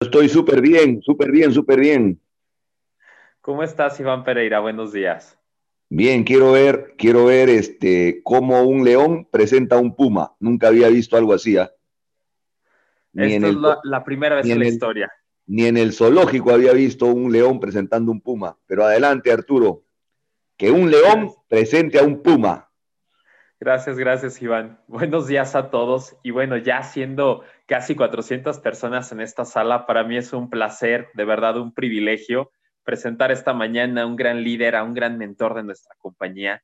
Estoy súper bien, súper bien, súper bien. ¿Cómo estás, Iván Pereira? Buenos días. Bien, quiero ver, quiero ver este, cómo un león presenta a un puma. Nunca había visto algo así. Esta es la, primera vez en, la historia. Ni en el zoológico había visto un león presentando un puma. Pero adelante, Arturo. Que un león presente a un puma. Gracias, gracias, Iván. Buenos días a todos. Y bueno, ya siendo casi 400 personas en esta sala, para mí es un placer, de verdad, un privilegio presentar esta mañana a un gran líder, a un gran mentor de nuestra compañía,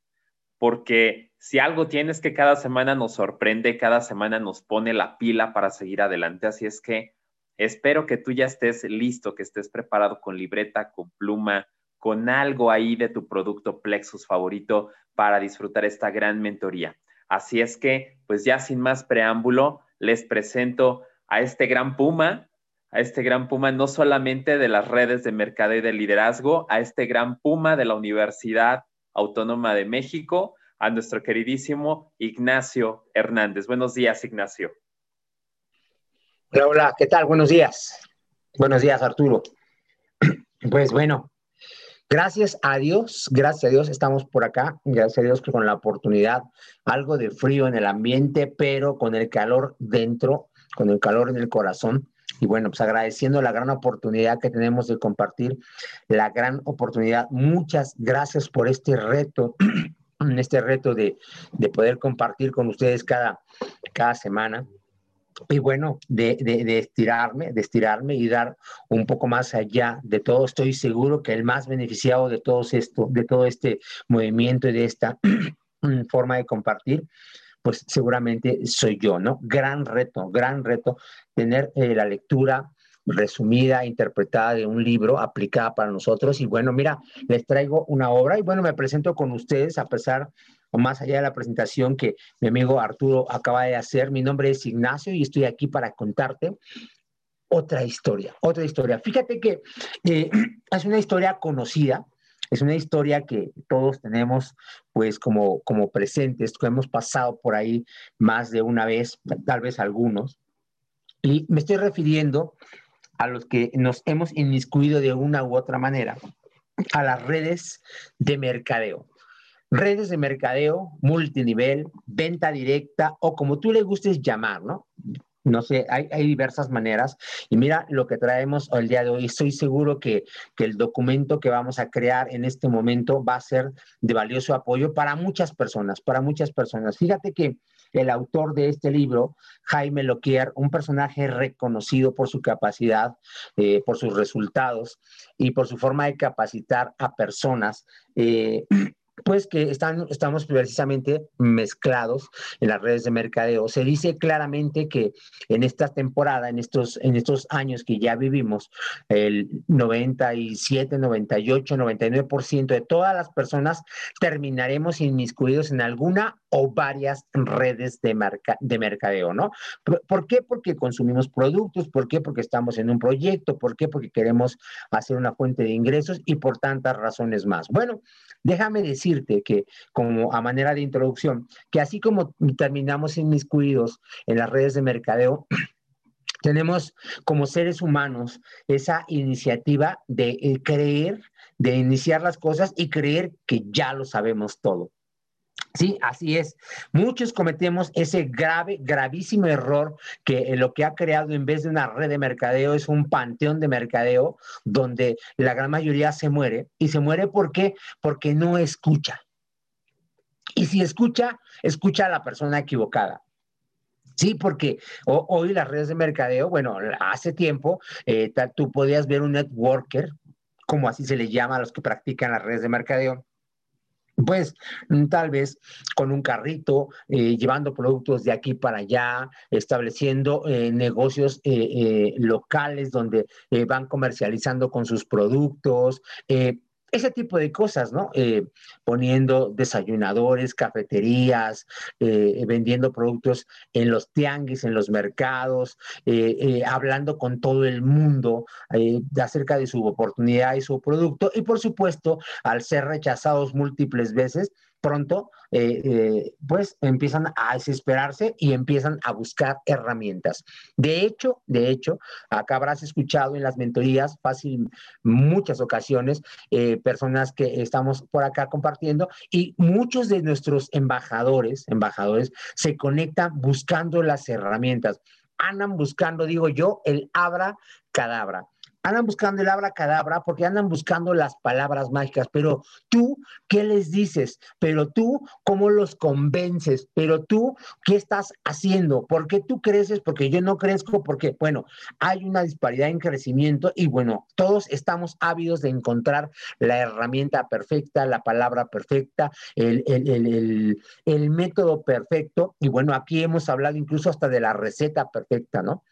porque si algo tienes que cada semana nos sorprende, cada semana nos pone la pila para seguir adelante. Así es que espero que tú ya estés listo, que estés preparado con libreta, con pluma, con algo ahí de tu producto Plexus favorito para disfrutar esta gran mentoría. Así es que, pues ya sin más preámbulo, les presento a este gran Puma, a este gran Puma no solamente de las redes de mercado y de liderazgo, a este gran Puma de la Universidad Autónoma de México, a nuestro queridísimo Ignacio Hernández. Buenos días, Ignacio. Hola, hola, ¿qué tal? Buenos días. Buenos días, Arturo. Pues bueno, Gracias a Dios, gracias a Dios estamos por acá, gracias a Dios que con la oportunidad, algo de frío en el ambiente, pero con el calor dentro, con el calor en el corazón. Y bueno, pues agradeciendo la gran oportunidad que tenemos de compartir, la gran oportunidad. Muchas gracias por este reto, este reto de, de poder compartir con ustedes cada, cada semana y bueno, de, de, estirarme, de estirarme y dar un poco más allá de todo. Estoy seguro que el más beneficiado de todo esto, de todo este movimiento y de esta forma de compartir, pues seguramente soy yo, ¿no? Gran reto, gran reto tener eh, la lectura resumida, interpretada de un libro aplicada para nosotros. Y bueno, mira, les traigo una obra y bueno, me presento con ustedes a pesar o más allá de la presentación que mi amigo Arturo acaba de hacer. Mi nombre es Ignacio y estoy aquí para contarte otra historia, otra historia. Fíjate que eh, es una historia conocida, es una historia que todos tenemos pues como, como presentes, que hemos pasado por ahí más de una vez, tal vez algunos. Y me estoy refiriendo a los que nos hemos inmiscuido de una u otra manera a las redes de mercadeo redes de mercadeo, multinivel, venta directa o como tú le gustes llamar, ¿no? No sé, hay, diversas maneras. Y mira lo que traemos el día de hoy. Estoy seguro que, que, el documento que vamos a crear en este momento va a ser de valioso apoyo para muchas personas, para muchas personas. Fíjate que el autor de este libro, Jaime Loquier, un personaje reconocido por su capacidad, eh, por sus resultados y por su forma de capacitar a personas. Eh, pues que están, estamos precisamente mezclados en las redes de mercadeo. Se dice claramente que en esta temporada, en estos, en estos años que ya vivimos, el 97, 98, 99% de todas las personas terminaremos inmiscuidos en alguna o varias redes de, de mercadeo, ¿no? ¿Por qué? Porque consumimos productos, ¿por qué? Porque estamos en un proyecto, ¿por qué? Porque queremos hacer una fuente de ingresos y por tantas razones más. Bueno, Déjame que, como a manera de introducción, que así como terminamos inmiscuidos en las redes de mercadeo, tenemos como seres humanos esa iniciativa de eh, creer, de iniciar las cosas y creer que ya lo sabemos todo. Sí, así es. Muchos cometemos ese grave, gravísimo error que lo que ha creado en vez de una red de mercadeo es un panteón de mercadeo donde la gran mayoría se muere. ¿Y se muere por qué? Porque no escucha. Y si escucha, escucha a la persona equivocada. Sí, porque hoy las redes de mercadeo, bueno, hace tiempo eh, tú podías ver un networker, como así se le llama a los que practican las redes de mercadeo, pues mm, tal vez con un carrito, eh, llevando productos de aquí para allá, estableciendo eh, negocios eh, locales donde van comercializando con sus productos ese tipo de cosas, ¿no? Eh, poniendo desayunadores, cafeterías, eh, vendiendo productos en los tianguis, en los mercados, eh, hablando con todo el mundo acerca de su oportunidad y su producto. Y por supuesto, al ser rechazados múltiples veces, pronto, eh, eh, pues empiezan a desesperarse y empiezan a buscar herramientas. De hecho, de hecho, acá habrás escuchado en las mentorías, fácil, muchas ocasiones, eh, personas que estamos por acá compartiendo y muchos de nuestros embajadores, embajadores, se conectan buscando las herramientas andan buscando, digo yo, el abra cadabra andan buscando el cadabra porque andan buscando las palabras mágicas, pero tú, ¿qué les dices? Pero tú, ¿cómo los convences? Pero tú, ¿qué estás haciendo? ¿Por qué tú creces? Porque yo no crezco, porque, bueno, hay una disparidad en crecimiento y bueno, todos estamos ávidos de encontrar la herramienta perfecta, la palabra perfecta, el, el, el método perfecto. Y bueno, aquí hemos hablado incluso hasta de la receta perfecta, ¿no?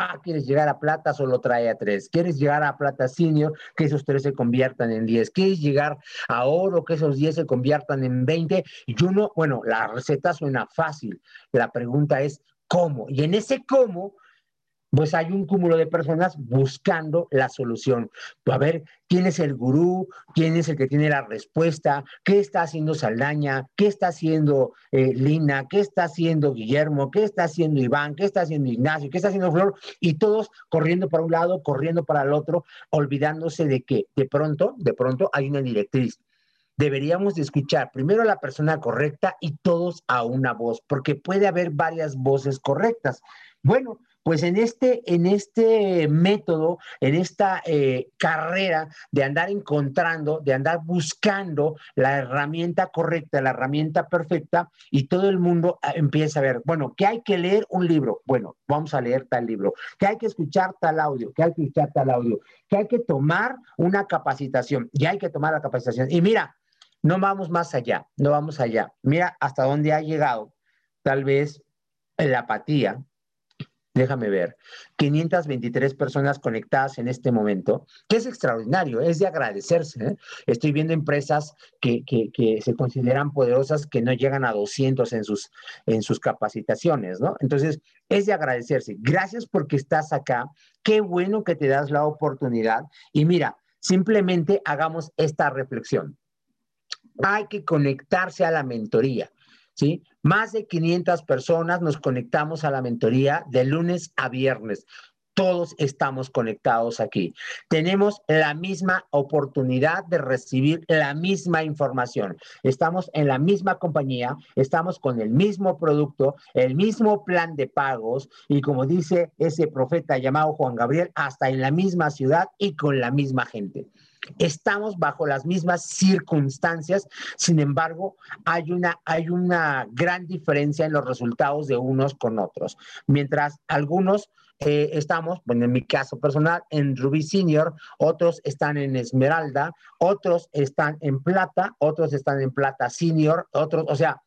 Ah, quieres llegar a plata, solo trae a tres. Quieres llegar a plata senior, que esos tres se conviertan en diez. Quieres llegar a oro, que esos diez se conviertan en veinte. Y uno, bueno, la receta suena fácil. La pregunta es, ¿cómo? Y en ese cómo pues hay un cúmulo de personas buscando la solución. A ver, ¿quién es el gurú? ¿Quién es el que tiene la respuesta? ¿Qué está haciendo Saldaña? ¿Qué está haciendo eh, Lina? ¿Qué está haciendo Guillermo? ¿Qué está haciendo Iván? ¿Qué está haciendo Ignacio? ¿Qué está haciendo Flor? Y todos corriendo para un lado, corriendo para el otro, olvidándose de que de pronto, de pronto hay una directriz deberíamos de escuchar primero a la persona correcta y todos a una voz, porque puede haber varias voces correctas. Bueno, pues en este, en este método, en esta eh, carrera de andar encontrando, de andar buscando la herramienta correcta, la herramienta perfecta, y todo el mundo ah, empieza a ver, bueno, que hay que leer un libro, bueno, vamos a leer tal libro, que hay que escuchar tal audio, que hay que escuchar tal audio, que hay que tomar una capacitación, y hay que tomar la capacitación. Y mira, no vamos más allá, no vamos allá. Mira hasta dónde ha llegado, tal vez la apatía, déjame ver, 523 personas conectadas en este momento, que es extraordinario, es de agradecerse. ¿eh? Estoy viendo empresas que, se consideran poderosas que no llegan a 200 en sus, en sus capacitaciones, ¿no? Entonces, es de agradecerse. Gracias porque estás acá. Qué bueno que te das la oportunidad. Y mira, simplemente hagamos esta reflexión. Hay que conectarse a la mentoría. ¿Sí? Más de 500 personas nos conectamos a la mentoría de lunes a viernes. Todos estamos conectados aquí. Tenemos la misma oportunidad de recibir la misma información. Estamos en la misma compañía, estamos con el mismo producto, el mismo plan de pagos y como dice ese profeta llamado Juan Gabriel, hasta en la misma ciudad y con la misma gente. Estamos bajo las mismas circunstancias, sin embargo, hay una, hay una gran diferencia en los resultados de unos con otros. Mientras algunos eh, estamos, bueno, en mi caso personal, en Ruby Senior, otros están en Esmeralda, otros están en Plata, otros están en Plata Senior, otros, o sea,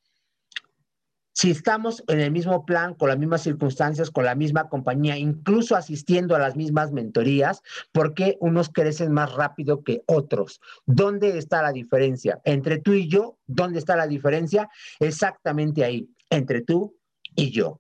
si estamos en el mismo plan, con las mismas circunstancias, con la misma compañía, incluso asistiendo a las mismas mentorías, ¿por qué unos crecen más rápido que otros? ¿Dónde está la diferencia? Entre tú y yo, ¿dónde está la diferencia? Exactamente ahí, entre tú y yo.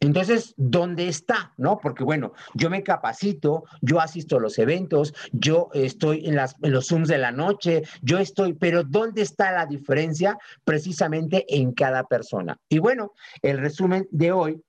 Entonces, ¿dónde está? ¿No? Porque bueno, yo me capacito, yo asisto a los eventos, yo estoy en, las, en los Zooms de la noche, yo estoy, pero ¿dónde está la diferencia? Precisamente en cada persona. Y bueno, el resumen de hoy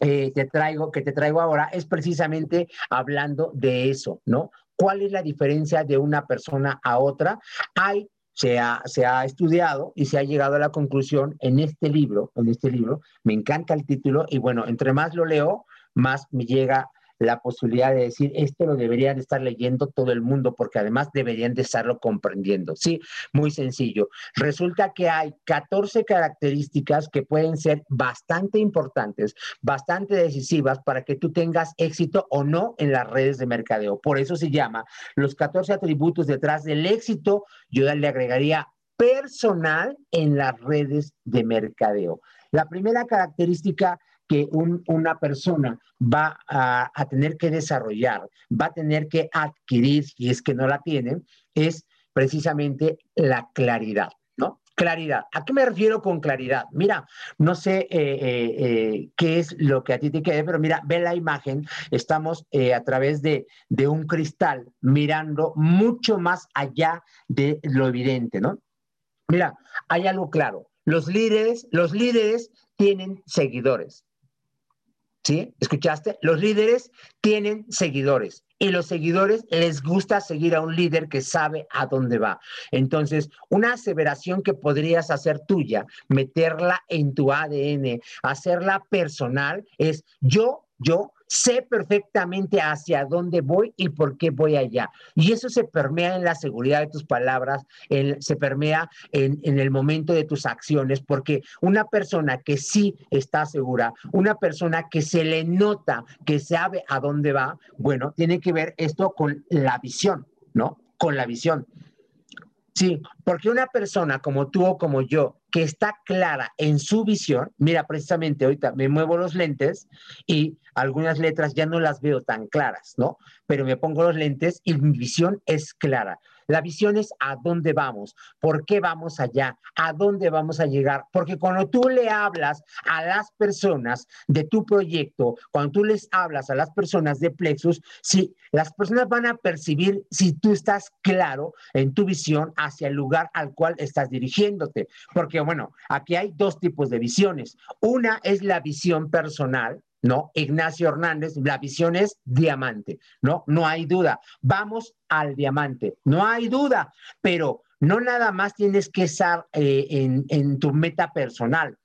eh, te traigo, que te traigo ahora es precisamente hablando de eso, ¿no? ¿Cuál es la diferencia de una persona a otra? Hay se ha, se ha, estudiado y se ha llegado a la conclusión en este libro, en este libro, me encanta el título y bueno, entre más lo leo, más me llega la posibilidad de decir, esto lo deberían de estar leyendo todo el mundo, porque además deberían de estarlo comprendiendo. Sí, muy sencillo. Resulta que hay 14 características que pueden ser bastante importantes, bastante decisivas para que tú tengas éxito o no en las redes de mercadeo. Por eso se llama los 14 atributos detrás del éxito. Yo le agregaría personal en las redes de mercadeo. La primera característica que una persona va a, tener que desarrollar, va a tener que adquirir, si es que no la tiene, es precisamente la claridad, ¿no? Claridad. ¿A qué me refiero con claridad? Mira, no sé eh, eh, eh, qué es lo que a ti te quede, pero mira, ve la imagen. Estamos a través de, de un cristal mirando mucho más allá de lo evidente, ¿no? Mira, hay algo claro. Los líderes, los líderes tienen seguidores. ¿Sí? ¿Escuchaste? Los líderes tienen seguidores y los seguidores les gusta seguir a un líder que sabe a dónde va. Entonces, una aseveración que podrías hacer tuya, meterla en tu ADN, hacerla personal, es yo, yo sé perfectamente hacia dónde voy y por qué voy allá. Y eso se permea en la seguridad de tus palabras, se permea en, en, el momento de tus acciones, porque una persona que sí está segura, una persona que se le nota, que sabe a dónde va, bueno, tiene que ver esto con la visión, ¿no? Con la visión. Sí, porque una persona como tú o como yo, que está clara en su visión, mira, precisamente ahorita me muevo los lentes y algunas letras ya no las veo tan claras, ¿no? Pero me pongo los lentes y mi visión es clara. La visión es a dónde vamos, por qué vamos allá, a dónde vamos a llegar. Porque cuando tú le hablas a las personas de tu proyecto, cuando tú les hablas a las personas de Plexus, si las personas van a percibir si tú estás claro en tu visión hacia el lugar al cual estás dirigiéndote. Porque bueno, aquí hay dos tipos de visiones. Una es la visión personal, ¿no? Ignacio Hernández, la visión es diamante, ¿no? No hay duda. Vamos al diamante, no hay duda, pero no nada más tienes que estar eh, en, en tu meta personal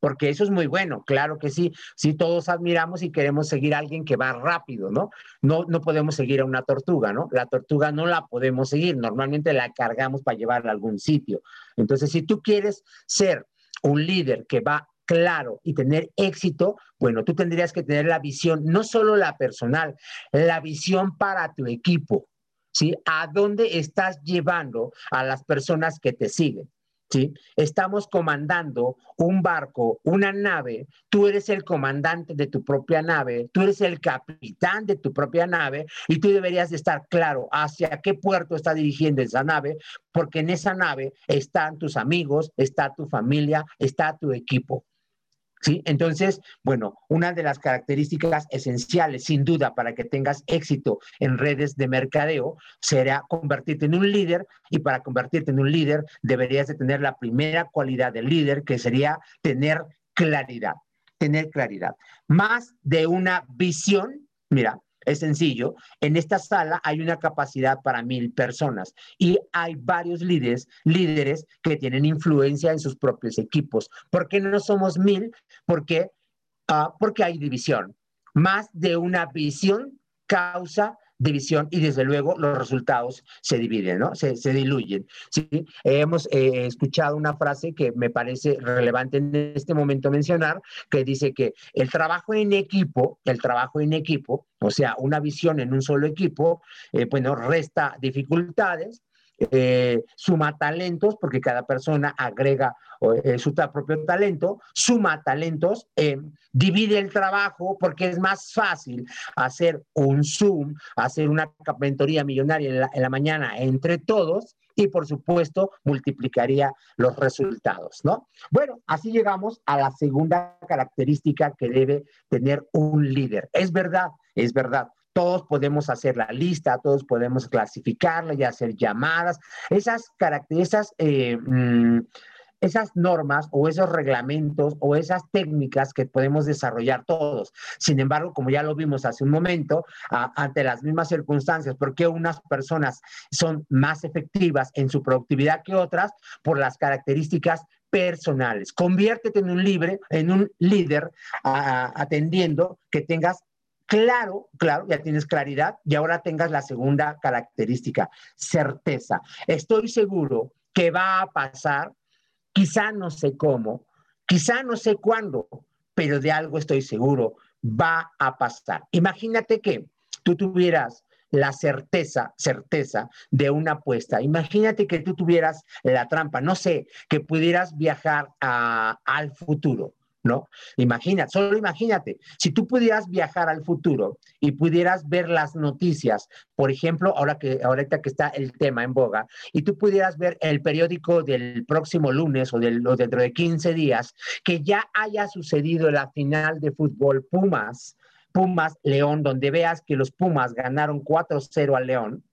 porque eso es muy bueno, claro que sí, sí todos admiramos y queremos seguir a alguien que va rápido, ¿no? No, no podemos seguir a una tortuga, ¿no? La tortuga no la podemos seguir, normalmente la cargamos para llevarla a algún sitio. Entonces, si tú quieres ser un líder que va claro y tener éxito, bueno, tú tendrías que tener la visión, no solo la personal, la visión para tu equipo, ¿sí? ¿A dónde estás llevando a las personas que te siguen? ¿Sí? Estamos comandando un barco, una nave, tú eres el comandante de tu propia nave, tú eres el capitán de tu propia nave y tú deberías de estar claro hacia qué puerto está dirigiendo esa nave, porque en esa nave están tus amigos, está tu familia, está tu equipo. ¿Sí? Entonces, bueno, una de las características esenciales, sin duda, para que tengas éxito en redes de mercadeo, será convertirte en un líder y para convertirte en un líder deberías de tener la primera cualidad del líder, que sería tener claridad, tener claridad. Más de una visión, mira, es sencillo. En esta sala hay una capacidad para mil personas y hay varios líderes, líderes que tienen influencia en sus propios equipos. ¿Por qué no somos mil? Porque, uh, porque hay división. Más de una visión causa división y desde luego los resultados se dividen, ¿no? Se, se diluyen. ¿sí? Hemos eh, escuchado una frase que me parece relevante en este momento mencionar, que dice que el trabajo en equipo, el trabajo en equipo, o sea, una visión en un solo equipo, eh, bueno, resta dificultades, eh, suma talentos, porque cada persona agrega eh, su propio talento, suma talentos, eh, divide el trabajo, porque es más fácil hacer un Zoom, hacer una mentoría millonaria en la, en la mañana entre todos, y por supuesto multiplicaría los resultados, ¿no? Bueno, así llegamos a la segunda característica que debe tener un líder. Es verdad, es verdad todos podemos hacer la lista, todos podemos clasificarla y hacer llamadas. Esas características, eh, mm, esas normas o esos reglamentos o esas técnicas que podemos desarrollar todos. Sin embargo, como ya lo vimos hace un momento, ante las mismas circunstancias, porque unas personas son más efectivas en su productividad que otras por las características personales. Conviértete en un libre, en un líder atendiendo que tengas Claro, claro, ya tienes claridad y ahora tengas la segunda característica, certeza. Estoy seguro que va a pasar, quizá no sé cómo, quizá no sé cuándo, pero de algo estoy seguro, va a pasar. Imagínate que tú tuvieras la certeza, certeza de una apuesta. Imagínate que tú tuvieras la trampa, no sé, que pudieras viajar al futuro ¿no? Imagina, solo imagínate, si tú pudieras viajar al futuro y pudieras ver las noticias, por ejemplo, ahora que ahorita que está el tema en boga, y tú pudieras ver el periódico del próximo lunes o, o dentro de 15 días, que ya haya sucedido la final de fútbol Pumas, Pumas León, donde veas que los Pumas ganaron 4-0 al León,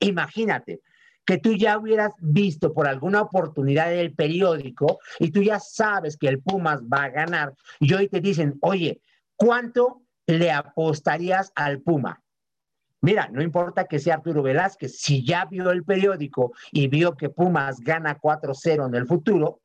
imagínate que tú ya hubieras visto por alguna oportunidad en el periódico y tú ya sabes que el Pumas va a ganar y hoy te dicen, oye, ¿cuánto le apostarías al Puma? Mira, no importa que sea Arturo Velázquez, si ya vio el periódico y vio que Pumas gana 4-0 en el futuro,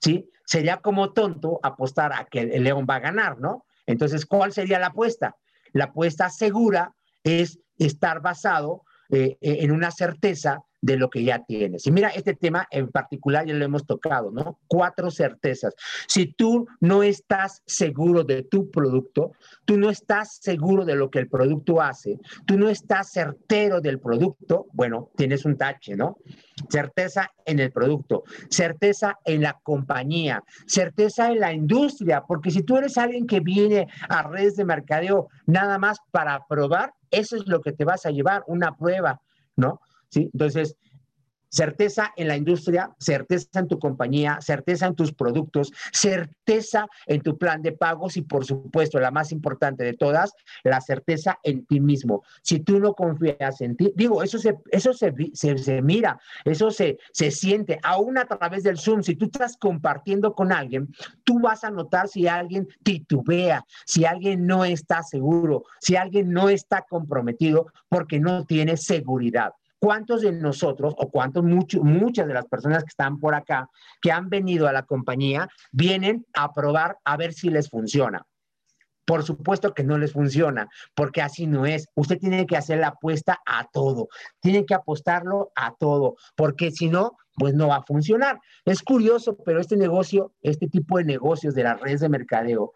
¿sí? Sería como tonto apostar a que el León va a ganar, ¿no? Entonces, ¿cuál sería la apuesta? La apuesta segura es estar basado eh, en una certeza de lo que ya tienes. Y mira, este tema en particular ya lo hemos tocado, ¿no? Cuatro certezas. Si tú no estás seguro de tu producto, tú no estás seguro de lo que el producto hace, tú no estás certero del producto, bueno, tienes un tache, ¿no? Certeza en el producto, certeza en la compañía, certeza en la industria, porque si tú eres alguien que viene a redes de mercadeo nada más para probar, eso es lo que te vas a llevar, una prueba, ¿no? Entonces, certeza en la industria, certeza en tu compañía, certeza en tus productos, certeza en tu plan de pagos y por supuesto, la más importante de todas, la certeza en ti mismo. Si tú no confías en ti, digo, eso se, eso se, se, mira, eso se, se siente, aún a través del Zoom, si tú estás compartiendo con alguien, tú vas a notar si alguien titubea, si alguien no está seguro, si alguien no está comprometido porque no tiene seguridad. ¿Cuántos de nosotros o cuántos, muchas de las personas que están por acá, que han venido a la compañía, vienen a probar a ver si les funciona? Por supuesto que no les funciona, porque así no es. Usted tiene que hacer la apuesta a todo, tiene que apostarlo a todo, porque si no, pues no va a funcionar. Es curioso, pero este negocio, este tipo de negocios de las redes de mercadeo,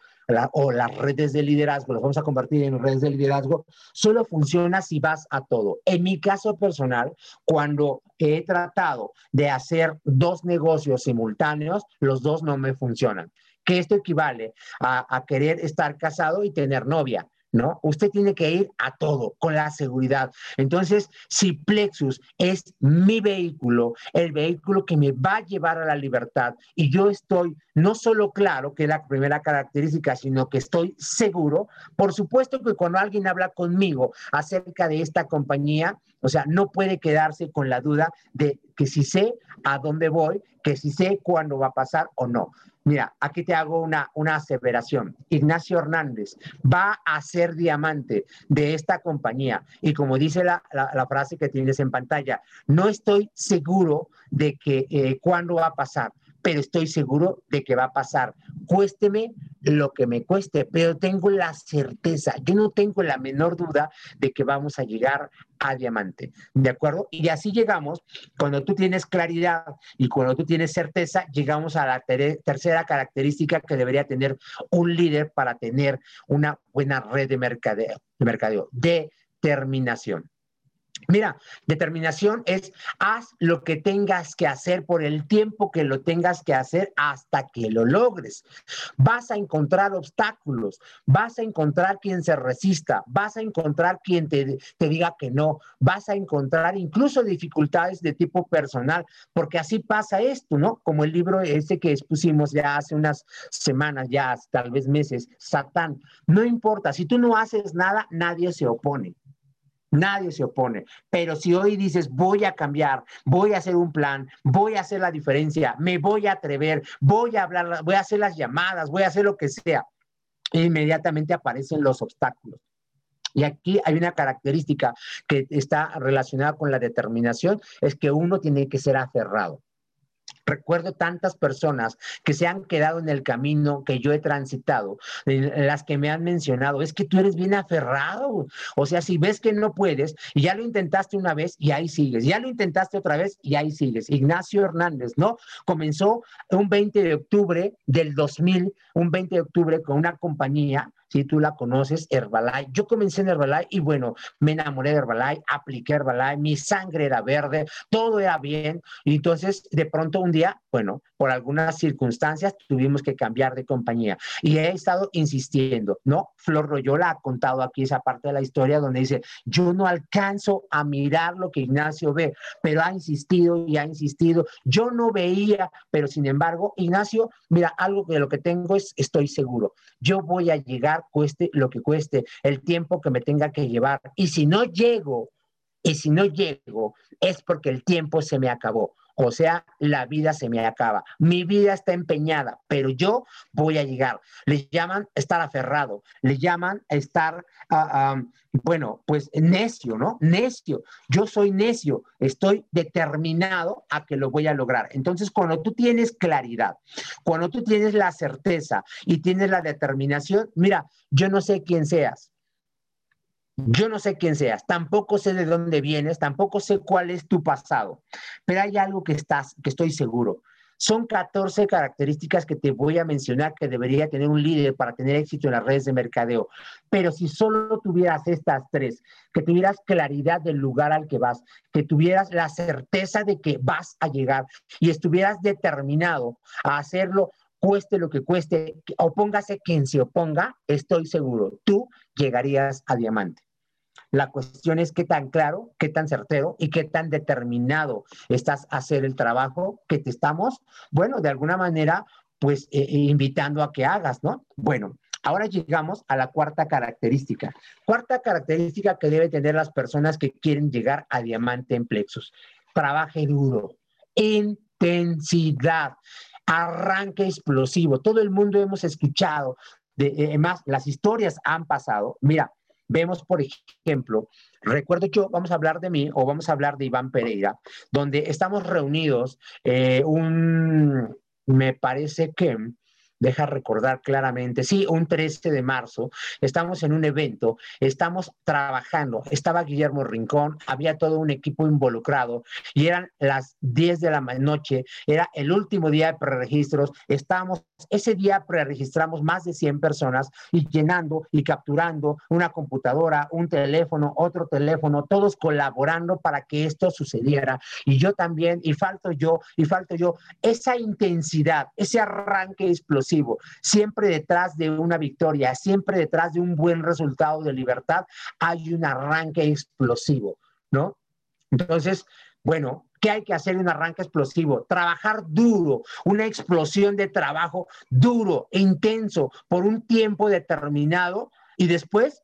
o las redes de liderazgo, los vamos a convertir en redes de liderazgo, solo funciona si vas a todo. En mi caso personal, cuando he tratado de hacer dos negocios simultáneos, los dos no me funcionan. Que esto equivale a, a querer estar casado y tener novia. ¿No? Usted tiene que ir a todo con la seguridad. Entonces, si Plexus es mi vehículo, el vehículo que me va a llevar a la libertad, y yo estoy no solo claro, que es la primera característica, sino que estoy seguro, por supuesto que cuando alguien habla conmigo acerca de esta compañía, o sea, no puede quedarse con la duda de que si sé a dónde voy, que si sé cuándo va a pasar o no. Mira, aquí te hago una, una aseveración. Ignacio Hernández va a ser diamante de esta compañía. Y como dice la, frase que tienes en pantalla, no estoy seguro de que eh, cuándo va a pasar, pero estoy seguro de que va a pasar. Cuésteme lo que me cueste, pero tengo la certeza, yo no tengo la menor duda de que vamos a llegar a diamante, ¿de acuerdo? Y así llegamos, cuando tú tienes claridad y cuando tú tienes certeza, llegamos a la tercera característica que debería tener un líder para tener una buena red de mercadeo, de mercadeo, determinación. Mira, determinación es haz lo que tengas que hacer por el tiempo que lo tengas que hacer hasta que lo logres. Vas a encontrar obstáculos, vas a encontrar quien se resista, vas a encontrar quien te, diga que no, vas a encontrar incluso dificultades de tipo personal, porque así pasa esto, ¿no? Como el libro ese que expusimos ya hace unas semanas, ya tal vez meses, Satán. No importa, si tú no haces nada, nadie se opone. Nadie se opone. Pero si hoy dices, voy a cambiar, voy a hacer un plan, voy a hacer la diferencia, me voy a atrever, voy a hablar, voy a hacer las llamadas, voy a hacer lo que sea, inmediatamente aparecen los obstáculos. Y aquí hay una característica que está relacionada con la determinación, es que uno tiene que ser aferrado. Recuerdo tantas personas que se han quedado en el camino que yo he transitado, las que me han mencionado, es que tú eres bien aferrado. O sea, si ves que no puedes y ya lo intentaste una vez y ahí sigues, ya lo intentaste otra vez y ahí sigues. Ignacio Hernández, ¿no? Comenzó un 20 de octubre del 2000, un 20 de octubre con una compañía si tú la conoces, Herbalife. Yo comencé en Herbalife y bueno, me enamoré de Herbalife, apliqué Herbalife, mi sangre era verde, todo era bien. Y entonces, de pronto un día, bueno, por algunas circunstancias tuvimos que cambiar de compañía. Y he estado insistiendo, ¿no? Flor Royola ha contado aquí esa parte de la historia donde dice, yo no alcanzo a mirar lo que Ignacio ve, pero ha insistido y ha insistido. Yo no veía, pero sin embargo, Ignacio, mira, algo de lo que tengo es, estoy seguro, yo voy a llegar cueste lo que cueste, el tiempo que me tenga que llevar. Y si no llego Y si no llego, es porque el tiempo se me acabó. O sea, la vida se me acaba. Mi vida está empeñada, pero yo voy a llegar. Le llaman estar aferrado, le llaman estar, uh, bueno, pues necio, ¿no? Necio. Yo soy necio, estoy determinado a que lo voy a lograr. Entonces, cuando tú tienes claridad, cuando tú tienes la certeza y tienes la determinación, mira, yo no sé quién seas, yo no sé quién seas, tampoco sé de dónde vienes, tampoco sé cuál es tu pasado, pero hay algo que estás, que estoy seguro. Son 14 características que te voy a mencionar que debería tener un líder para tener éxito en las redes de mercadeo. Pero si solo tuvieras estas tres, que tuvieras claridad del lugar al que vas, que tuvieras la certeza de que vas a llegar y estuvieras determinado a hacerlo cueste lo que cueste, opóngase quien se oponga, estoy seguro, tú llegarías a diamante. La cuestión es qué tan claro, qué tan certero y qué tan determinado estás a hacer el trabajo que te estamos, bueno, de alguna manera, pues eh, eh, invitando a que hagas, ¿no? Bueno, ahora llegamos a la cuarta característica. Cuarta característica que debe tener las personas que quieren llegar a diamante en plexus. Trabaje duro, intensidad arranque explosivo. Todo el mundo hemos escuchado, de, más las historias han pasado. Mira, vemos, por ejemplo, recuerdo yo, vamos a hablar de mí o vamos a hablar de Iván Pereira, donde estamos reunidos eh, un, me parece que deja recordar claramente, sí, un 13 de marzo, estamos en un evento, estamos trabajando, estaba Guillermo Rincón, había todo un equipo involucrado y eran las 10 de la noche, era el último día de preregistros, estábamos, ese día preregistramos más de 100 personas y llenando y capturando una computadora, un teléfono, otro teléfono, todos colaborando para que esto sucediera. Y yo también, y falto yo, y falto yo, esa intensidad, ese arranque explosivo Siempre detrás de una victoria, siempre detrás de un buen resultado de libertad, hay un arranque explosivo, ¿no? Entonces, bueno, ¿qué hay que hacer en un arranque explosivo? Trabajar duro, una explosión de trabajo duro, intenso, por un tiempo determinado y después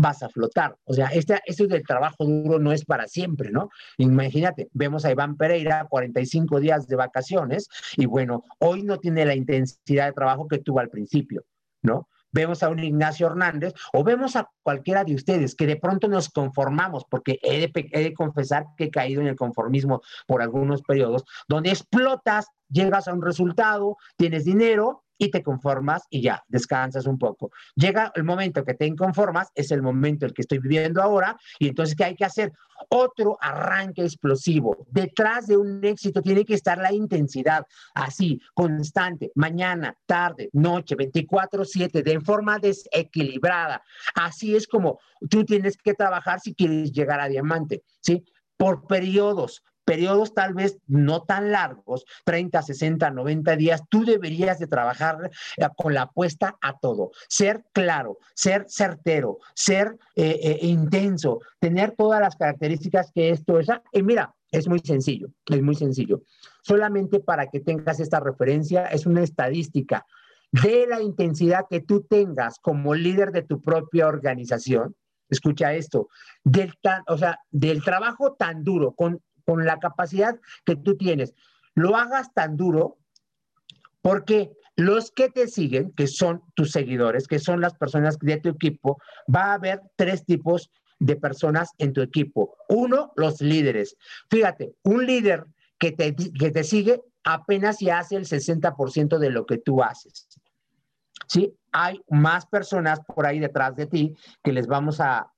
vas a flotar. O sea, este, esto del trabajo duro no es para siempre, ¿no? Imagínate, vemos a Iván Pereira, 45 días de vacaciones, y bueno, hoy no tiene la intensidad de trabajo que tuvo al principio, ¿no? Vemos a un Ignacio Hernández o vemos a cualquiera de ustedes que de pronto nos conformamos, porque he de, he de confesar que he caído en el conformismo por algunos periodos, donde explotas, llegas a un resultado, tienes dinero, y te conformas y ya, descansas un poco. Llega el momento que te inconformas, es el momento el que estoy viviendo ahora, y entonces, ¿qué hay que hacer? Otro arranque explosivo. Detrás de un éxito tiene que estar la intensidad, así, constante, mañana, tarde, noche, 24/7, de forma desequilibrada. Así es como tú tienes que trabajar si quieres llegar a diamante, ¿sí? Por periodos, periodos tal vez no tan largos, 30, 60, 90 días, tú deberías de trabajar eh, con la apuesta a todo, ser claro, ser certero, ser eh, eh, intenso, tener todas las características que esto es. Y mira, es muy sencillo, es muy sencillo. Solamente para que tengas esta referencia, es una estadística de la intensidad que tú tengas como líder de tu propia organización. Escucha esto, del, o sea, del trabajo tan duro, con con la capacidad que tú tienes, lo hagas tan duro porque los que te siguen, que son tus seguidores, que son las personas de tu equipo, va a haber tres tipos de personas en tu equipo. Uno, los líderes. Fíjate, un líder que te, que te sigue apenas si hace el 60% de lo que tú haces. ¿Sí? Hay más personas por ahí detrás de ti que les vamos a,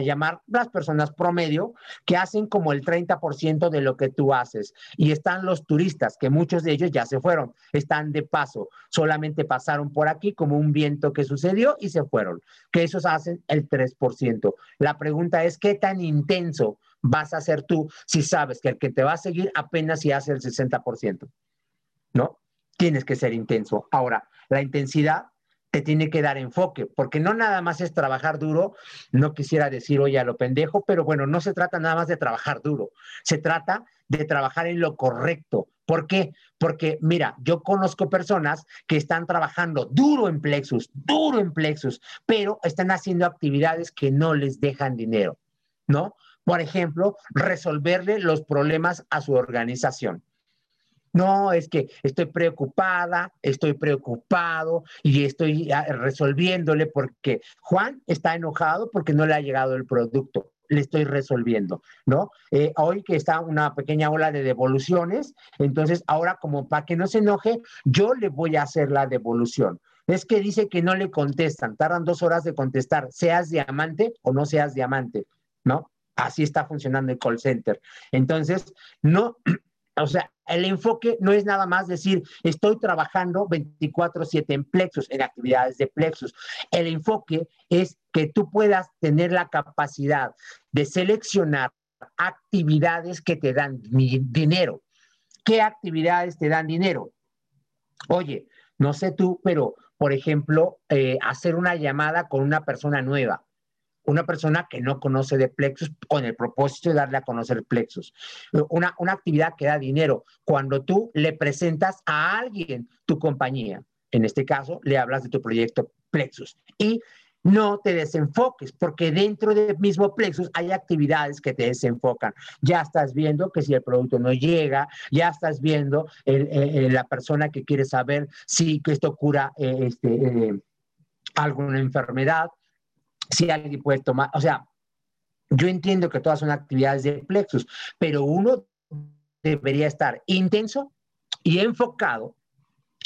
llamar las personas promedio, que hacen como el 30% de lo que tú haces. Y están los turistas, que muchos de ellos ya se fueron, están de paso, solamente pasaron por aquí como un viento que sucedió y se fueron, que esos hacen el 3%. La pregunta es, ¿qué tan intenso vas a ser tú si sabes que el que te va a seguir apenas si hace el 60%? ¿No? Tienes que ser intenso. Ahora, la intensidad te tiene que dar enfoque, porque no nada más es trabajar duro, no quisiera decir, oye, a lo pendejo, pero bueno, no se trata nada más de trabajar duro, se trata de trabajar en lo correcto. ¿Por qué? Porque, mira, yo conozco personas que están trabajando duro en Plexus, duro en Plexus, pero están haciendo actividades que no les dejan dinero, ¿no? Por ejemplo, resolverle los problemas a su organización. No, es que estoy preocupada, estoy preocupado y estoy ah, resolviéndole porque Juan está enojado porque no le ha llegado el producto le estoy resolviendo, ¿no? Eh, hoy que está una pequeña ola de devoluciones, entonces ahora como para que no se enoje, yo le voy a hacer la devolución. Es que dice que no le contestan, tardan dos horas de contestar, seas diamante o no seas diamante, ¿no? Así está funcionando el call center. Entonces, no, o sea, el enfoque no es nada más decir, estoy trabajando 24/7 en Plexus, en actividades de Plexus. El enfoque es que tú puedas tener la capacidad de seleccionar actividades que te dan dinero. ¿Qué actividades te dan dinero? Oye, no sé tú, pero por ejemplo, eh, hacer una llamada con una persona nueva una persona que no conoce de Plexus con el propósito de darle a conocer Plexus. Una, una actividad que da dinero cuando tú le presentas a alguien tu compañía. En este caso, le hablas de tu proyecto Plexus. Y no te desenfoques, porque dentro del mismo Plexus hay actividades que te desenfocan. Ya estás viendo que si el producto no llega, ya estás viendo la persona que quiere saber si esto cura eh, este, eh, alguna enfermedad, si alguien puede tomar, o sea, yo entiendo que todas son actividades de plexus, pero uno debería estar intenso y enfocado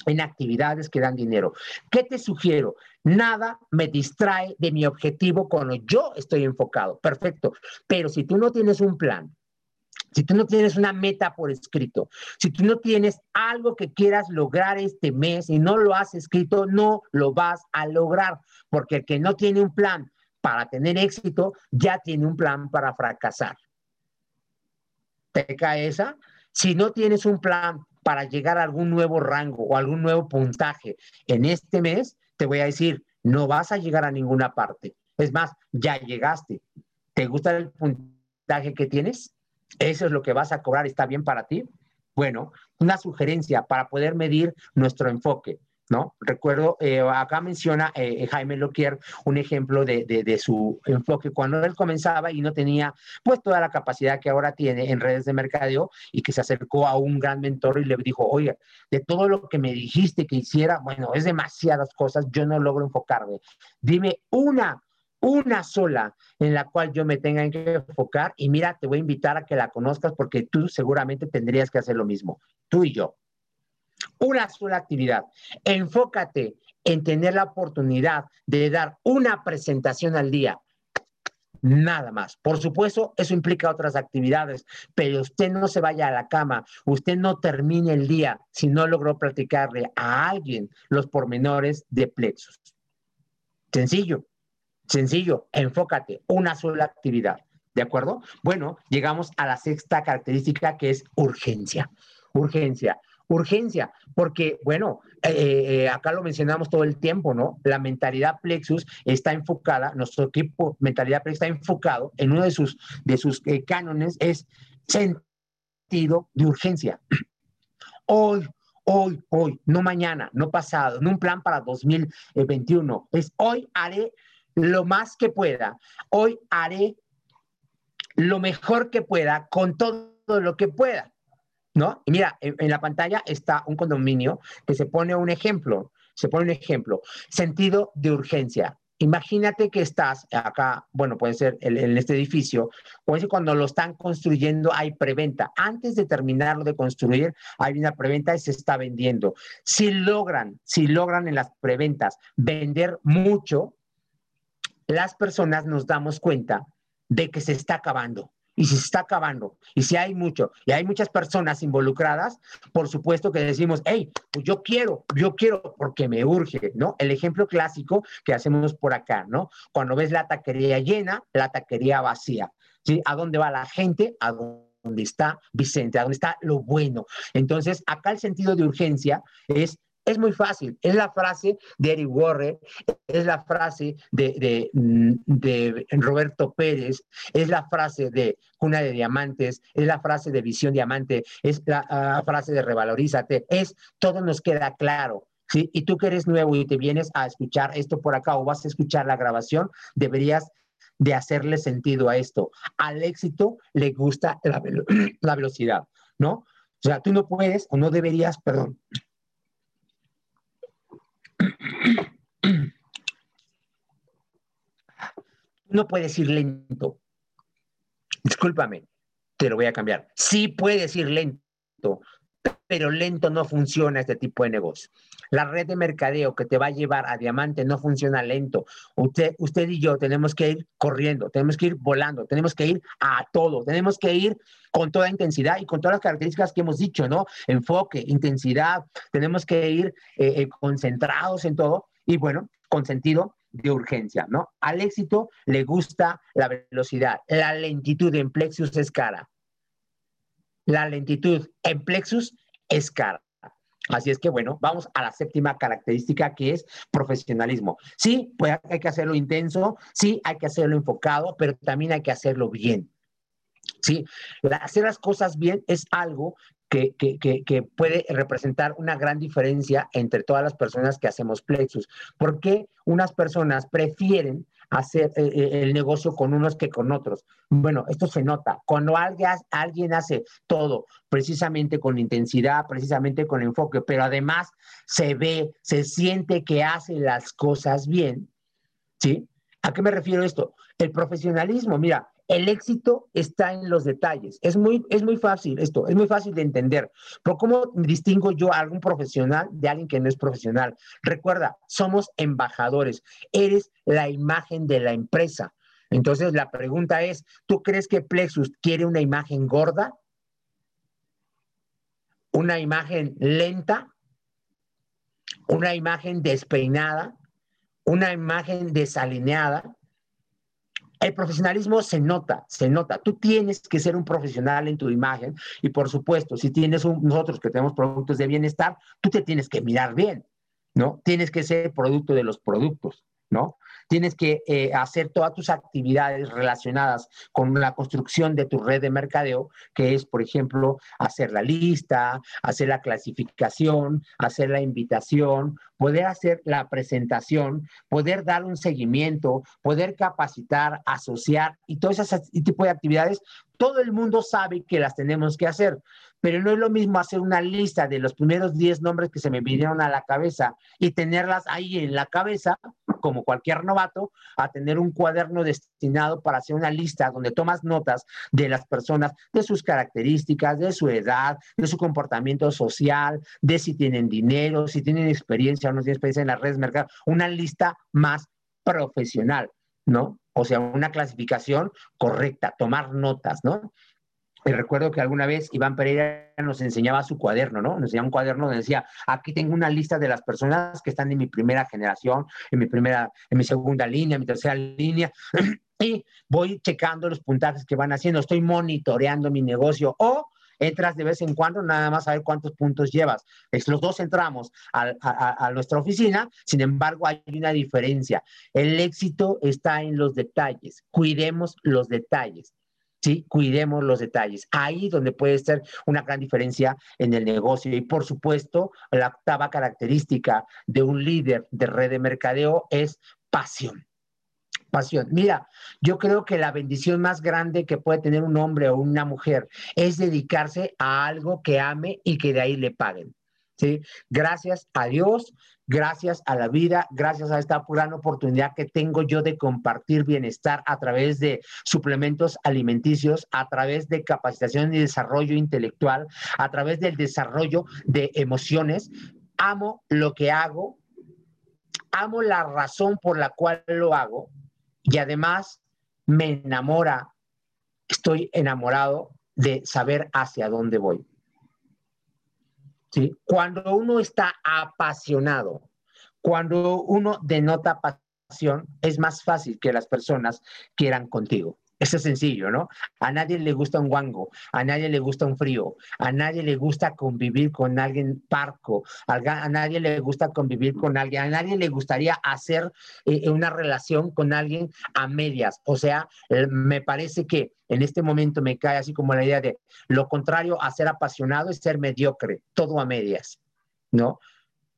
en actividades que dan dinero. ¿Qué te sugiero? Nada me distrae de mi objetivo cuando yo estoy enfocado. Perfecto. Pero si tú no tienes un plan, si tú no tienes una meta por escrito, si tú no tienes algo que quieras lograr este mes y no lo has escrito, no lo vas a lograr, porque el que no tiene un plan para tener éxito, ya tiene un plan para fracasar. ¿Te cae esa? Si no tienes un plan para llegar a algún nuevo rango o algún nuevo puntaje en este mes, te voy a decir, no vas a llegar a ninguna parte. Es más, ya llegaste. ¿Te gusta el puntaje que tienes? ¿Eso es lo que vas a cobrar? ¿Está bien para ti? Bueno, una sugerencia para poder medir nuestro enfoque. ¿No? Recuerdo, eh, acá menciona eh, Jaime Loquier un ejemplo de, de, su enfoque cuando él comenzaba y no tenía pues toda la capacidad que ahora tiene en redes de mercadeo y que se acercó a un gran mentor y le dijo, oye, de todo lo que me dijiste que hiciera, bueno, es demasiadas cosas, yo no logro enfocarme. Dime una, una sola en la cual yo me tenga que enfocar y mira, te voy a invitar a que la conozcas porque tú seguramente tendrías que hacer lo mismo, tú y yo una sola actividad. Enfócate en tener la oportunidad de dar una presentación al día. Nada más. Por supuesto, eso implica otras actividades, pero usted no se vaya a la cama, usted no termine el día si no logró platicarle a alguien los pormenores de Plexus. Sencillo, sencillo, enfócate, una sola actividad. ¿De acuerdo? Bueno, llegamos a la sexta característica que es urgencia. Urgencia urgencia, porque, bueno, eh, eh, acá lo mencionamos todo el tiempo, ¿no? La mentalidad Plexus está enfocada, nuestro equipo mentalidad Plexus está enfocado en uno de sus, de sus eh, cánones, es sentido de urgencia. Hoy, hoy, hoy, no mañana, no pasado, no un plan para 2021, es hoy haré lo más que pueda, hoy haré lo mejor que pueda con todo lo que pueda. ¿No? Y mira, en, la pantalla está un condominio que se pone un ejemplo, se pone un ejemplo, sentido de urgencia. Imagínate que estás acá, bueno, puede ser en, este edificio, puede ser cuando lo están construyendo, hay preventa. Antes de terminarlo de construir, hay una preventa y se está vendiendo. Si logran, si logran en las preventas vender mucho, las personas nos damos cuenta de que se está acabando y si se está acabando, y si hay mucho, y hay muchas personas involucradas, por supuesto que decimos, hey, pues yo quiero, yo quiero porque me urge, ¿no? El ejemplo clásico que hacemos por acá, ¿no? Cuando ves la taquería llena, la taquería vacía, ¿sí? ¿A dónde va la gente? A dónde está Vicente, a dónde está lo bueno. Entonces, acá el sentido de urgencia es es muy fácil. Es la frase de Eric Warren, es la frase de, Roberto Pérez, es la frase de Cuna de Diamantes, es la frase de Visión Diamante, es la ah, frase de Revalorízate. Es todo nos queda claro. ¿sí? Y tú que eres nuevo y te vienes a escuchar esto por acá o vas a escuchar la grabación, deberías de hacerle sentido a esto. Al éxito le gusta la, la velocidad, ¿no? O sea, tú no puedes o no deberías, perdón. No puedes ir lento. Discúlpame, te lo voy a cambiar. Sí puedes ir lento, pero lento no funciona este tipo de negocio. La red de mercadeo que te va a llevar a diamante no funciona lento. Usted, usted y yo tenemos que ir corriendo, tenemos que ir volando, tenemos que ir a todo, tenemos que ir con toda intensidad y con todas las características que hemos dicho, ¿no? Enfoque, intensidad, tenemos que ir eh, eh, concentrados en todo y bueno, con sentido de urgencia, ¿no? Al éxito le gusta la velocidad, la lentitud en plexus es cara. La lentitud en plexus es cara. Así es que, bueno, vamos a la séptima característica que es profesionalismo. Sí, pues hay que hacerlo intenso, sí, hay que hacerlo enfocado, pero también hay que hacerlo bien. Sí, hacer las cosas bien es algo que, que, que, puede representar una gran diferencia entre todas las personas que hacemos plexus. ¿Por qué unas personas prefieren hacer eh, eh, el negocio con unos que con otros. Bueno, esto se nota. Cuando alguien, alguien hace todo precisamente con intensidad, precisamente con enfoque, pero además se ve, se siente que hace las cosas bien, ¿sí? ¿A qué me refiero esto? El profesionalismo, mira, el éxito está en los detalles. Es muy, es muy fácil esto, es muy fácil de entender. Pero ¿cómo distingo yo a algún profesional de alguien que no es profesional? Recuerda, somos embajadores. Eres la imagen de la empresa. Entonces la pregunta es, ¿tú crees que Plexus quiere una imagen gorda? ¿Una imagen lenta? ¿Una imagen despeinada? ¿Una imagen desalineada? El profesionalismo se nota, se nota. Tú tienes que ser un profesional en tu imagen y por supuesto, si tienes un, nosotros que tenemos productos de bienestar, tú te tienes que mirar bien, ¿no? Tienes que ser producto de los productos, ¿no? tienes que eh, hacer todas tus actividades relacionadas con la construcción de tu red de mercadeo, que es, por ejemplo, hacer la lista, hacer la clasificación, hacer la invitación, poder hacer la presentación, poder dar un seguimiento, poder capacitar, asociar y todo ese tipo de actividades, todo el mundo sabe que las tenemos que hacer, pero no es lo mismo hacer una lista de los primeros 10 nombres que se me vinieron a la cabeza y tenerlas ahí en la cabeza como cualquier novato, a tener un cuaderno destinado para hacer una lista donde tomas notas de las personas, de sus características, de su edad, de su comportamiento social, de si tienen dinero, si tienen experiencia o no tienen experiencia en las redes de mercado, una lista más profesional, ¿no? O sea, una clasificación correcta, tomar notas, ¿no? Y recuerdo que alguna vez Iván Pereira nos enseñaba su cuaderno, ¿no? Nos enseñaba un cuaderno donde decía, aquí tengo una lista de las personas que están en mi primera generación, en mi primera, en mi segunda línea, en mi tercera línea, y voy checando los puntajes que van haciendo, estoy monitoreando mi negocio o entras de vez en cuando nada más a ver cuántos puntos llevas. Los dos entramos a, a, nuestra oficina, sin embargo hay una diferencia. El éxito está en los detalles, cuidemos los detalles. Cuidemos los detalles. Ahí donde puede ser una gran diferencia en el negocio. Y por supuesto, la octava característica de un líder de red de mercadeo es pasión. Pasión. Mira, yo creo que la bendición más grande que puede tener un hombre o una mujer es dedicarse a algo que ame y que de ahí le paguen. ¿Sí? Gracias a Dios, gracias a la vida, gracias a esta gran oportunidad que tengo yo de compartir bienestar a través de suplementos alimenticios, a través de capacitación y desarrollo intelectual, a través del desarrollo de emociones. Amo lo que hago, amo la razón por la cual lo hago y además me enamora, estoy enamorado de saber hacia dónde voy. Cuando uno está apasionado, cuando uno denota pasión, es más fácil que las personas quieran contigo. Eso es sencillo, ¿no? A nadie le gusta un guango, a nadie le gusta un frío, a nadie le gusta convivir con alguien parco, a, nadie le gusta convivir con alguien, a nadie le gustaría hacer eh, una relación con alguien a medias. O sea, eh, me parece que en este momento me cae así como la idea de lo contrario a ser apasionado es ser mediocre, todo a medias, ¿no?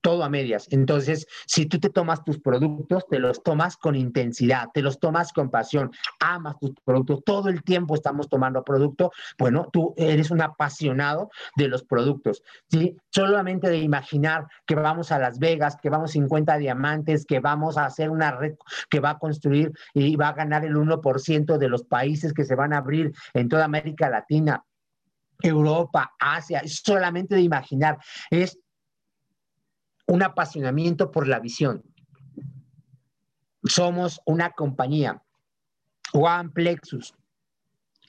Todo a medias. Entonces, si tú te tomas tus productos, te los tomas con intensidad, te los tomas con pasión, amas tus productos, todo el tiempo estamos tomando producto, bueno, tú eres un apasionado de los productos, ¿sí? Solamente de imaginar que vamos a Las Vegas, que vamos 50 diamantes, que vamos a hacer una red que va a construir y va a ganar el 1% de los países que se van a abrir en toda América Latina. Europa, Asia, solamente de imaginar, es un apasionamiento por la visión. Somos una compañía, One Plexus.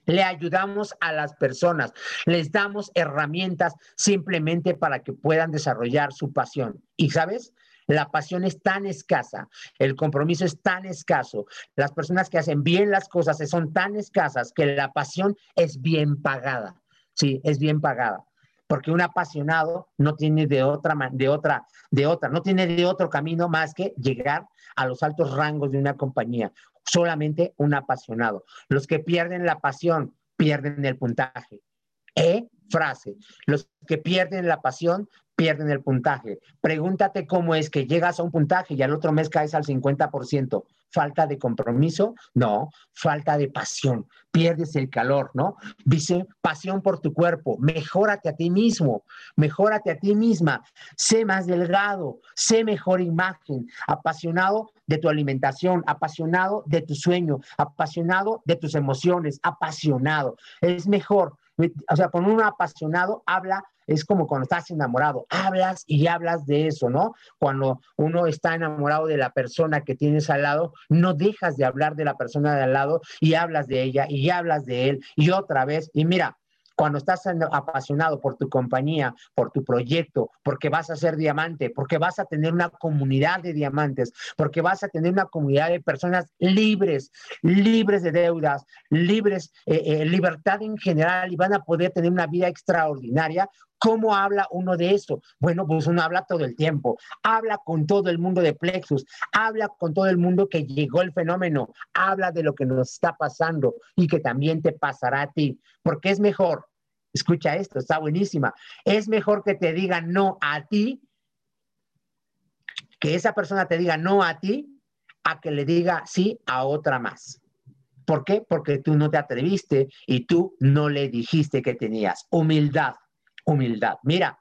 Le ayudamos a las personas, les damos herramientas simplemente para que puedan desarrollar su pasión. Y sabes, la pasión es tan escasa, el compromiso es tan escaso, las personas que hacen bien las cosas son tan escasas que la pasión es bien pagada. Sí, es bien pagada porque un apasionado no tiene de otra, de otra, de otra, no tiene de otro camino más que llegar a los altos rangos de una compañía. Solamente un apasionado. Los que pierden la pasión pierden el puntaje. E frase. Los que pierden la pasión pierden el puntaje. Pregúntate cómo es que llegas a un puntaje y al otro mes caes al 50%. ¿Falta de compromiso? No, falta de pasión. Pierdes el calor, ¿no? Dice, pasión por tu cuerpo. Mejórate a ti mismo, mejórate a ti misma. Sé más delgado, sé mejor imagen. Apasionado de tu alimentación, apasionado de tu sueño, apasionado de tus emociones, apasionado. Es mejor o sea, con un apasionado habla, es como cuando estás enamorado, hablas y hablas de eso, ¿no? Cuando uno está enamorado de la persona que tienes al lado, no dejas de hablar de la persona de al lado y hablas de ella y hablas de él y otra vez. Y mira, cuando estás apasionado por tu compañía, por tu proyecto, porque vas a ser diamante, porque vas a tener una comunidad de diamantes, porque vas a tener una comunidad de personas libres, libres de deudas, libres, eh, eh, libertad en general y van a poder tener una vida extraordinaria, ¿Cómo habla uno de eso? Bueno, pues uno habla todo el tiempo, habla con todo el mundo de Plexus, habla con todo el mundo que llegó el fenómeno, habla de lo que nos está pasando y que también te pasará a ti, porque es mejor, escucha esto, está buenísima, es mejor que te diga no a ti, que esa persona te diga no a ti, a que le diga sí a otra más. ¿Por qué? Porque tú no te atreviste y tú no le dijiste que tenías humildad humildad. Mira,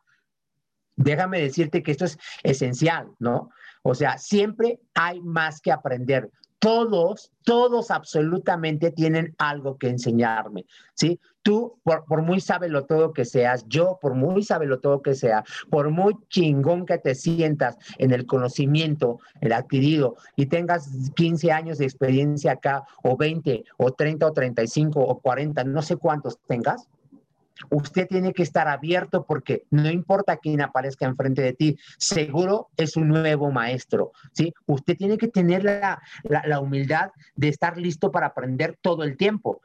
déjame decirte que esto es esencial, ¿no? O sea, siempre hay más que aprender. Todos, todos absolutamente tienen algo que enseñarme, ¿sí? Tú, por, por muy sábelo todo que seas, yo, por muy sábelo todo que sea, por muy chingón que te sientas en el conocimiento, el adquirido, y tengas 15 años de experiencia acá, o 20, o 30, o 35, o 40, no sé cuántos tengas, Usted tiene que estar abierto porque no importa quién aparezca enfrente de ti, seguro es un nuevo maestro, ¿sí? Usted tiene que tener la, la humildad de estar listo para aprender todo el tiempo.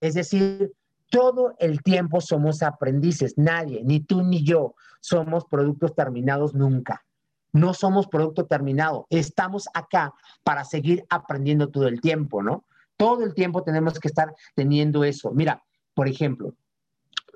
Es decir, todo el tiempo somos aprendices, nadie, ni tú ni yo, somos productos terminados nunca. No somos producto terminado, estamos acá para seguir aprendiendo todo el tiempo, ¿no? Todo el tiempo tenemos que estar teniendo eso. Mira, por ejemplo,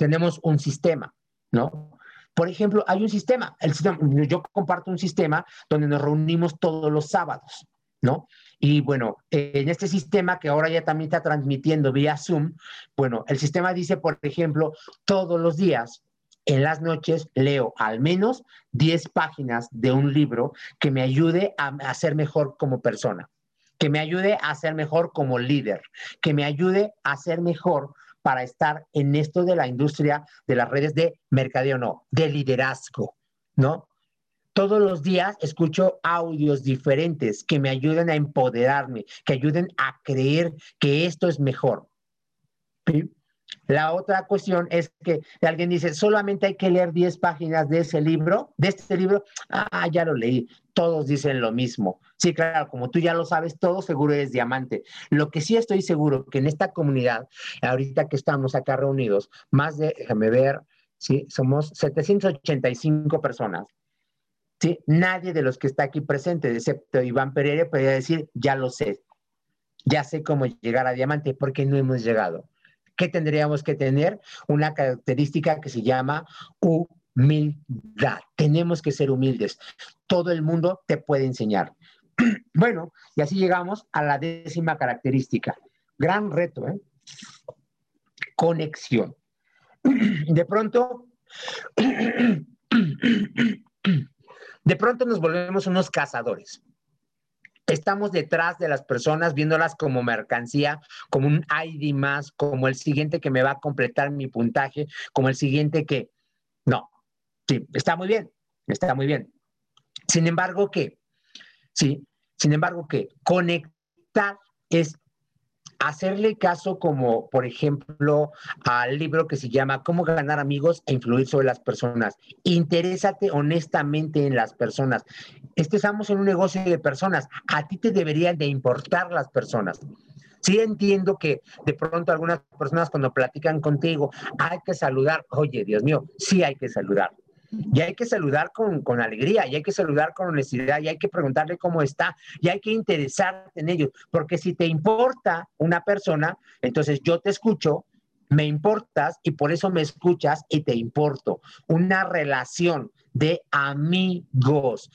tenemos un sistema, ¿no? Por ejemplo, hay un sistema, el sistema, yo comparto un sistema donde nos reunimos todos los sábados, ¿no? Y bueno, en este sistema que ahora ya también está transmitiendo vía Zoom, bueno, el sistema dice, por ejemplo, todos los días, en las noches, leo al menos 10 páginas de un libro que me ayude a, a ser mejor como persona, que me ayude a ser mejor como líder, que me ayude a ser mejor para estar en esto de la industria de las redes de mercadeo, no, de liderazgo, ¿no? Todos los días escucho audios diferentes que me ayuden a empoderarme, que ayuden a creer que esto es mejor. La otra cuestión es que alguien dice, solamente hay que leer 10 páginas de ese libro, de este libro, ah, ya lo leí, todos dicen lo mismo. Sí, claro, como tú ya lo sabes, todo seguro eres diamante. Lo que sí estoy seguro que en esta comunidad, ahorita que estamos acá reunidos, más de, déjame ver, sí, somos 785 personas. Sí, nadie de los que está aquí presente, excepto Iván Pereira, podría decir, ya lo sé, ya sé cómo llegar a diamante, porque no hemos llegado. ¿Qué tendríamos que tener? Una característica que se llama humildad. Tenemos que ser humildes. Todo el mundo te puede enseñar. Bueno, y así llegamos a la décima característica. Gran reto, ¿eh? Conexión. De pronto, de pronto nos volvemos unos cazadores. Estamos detrás de las personas viéndolas como mercancía, como un ID más, como el siguiente que me va a completar mi puntaje, como el siguiente que... No, sí, está muy bien, está muy bien. Sin embargo, ¿qué? Sí, sin embargo, que conectar es hacerle caso como, por ejemplo, al libro que se llama Cómo ganar amigos e influir sobre las personas. Interésate honestamente en las personas. Estamos en un negocio de personas. A ti te deberían de importar las personas. Sí entiendo que de pronto algunas personas cuando platican contigo hay que saludar. Oye, Dios mío, sí hay que saludar. Y hay que saludar con, con, alegría, y hay que saludar con honestidad, y hay que preguntarle cómo está, y hay que interesarte en ellos, porque si te importa una persona, entonces yo te escucho, me importas y por eso me escuchas y te importo. Una relación de amigos.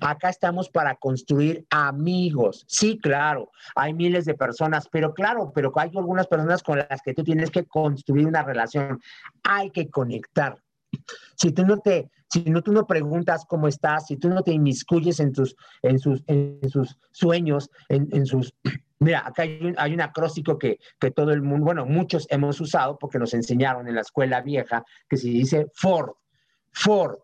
Acá estamos para construir amigos. Sí, claro, hay miles de personas, pero claro, pero hay algunas personas con las que tú tienes que construir una relación. Hay que conectar. Si tú no te, si no, tú no preguntas cómo estás, si tú no te inmiscuyes en, tus, en, sus, en sus sueños, en, sus... Mira, acá hay un, hay un acróstico que, que, todo el mundo, bueno, muchos hemos usado porque nos enseñaron en la escuela vieja, que se dice FORD, FORD,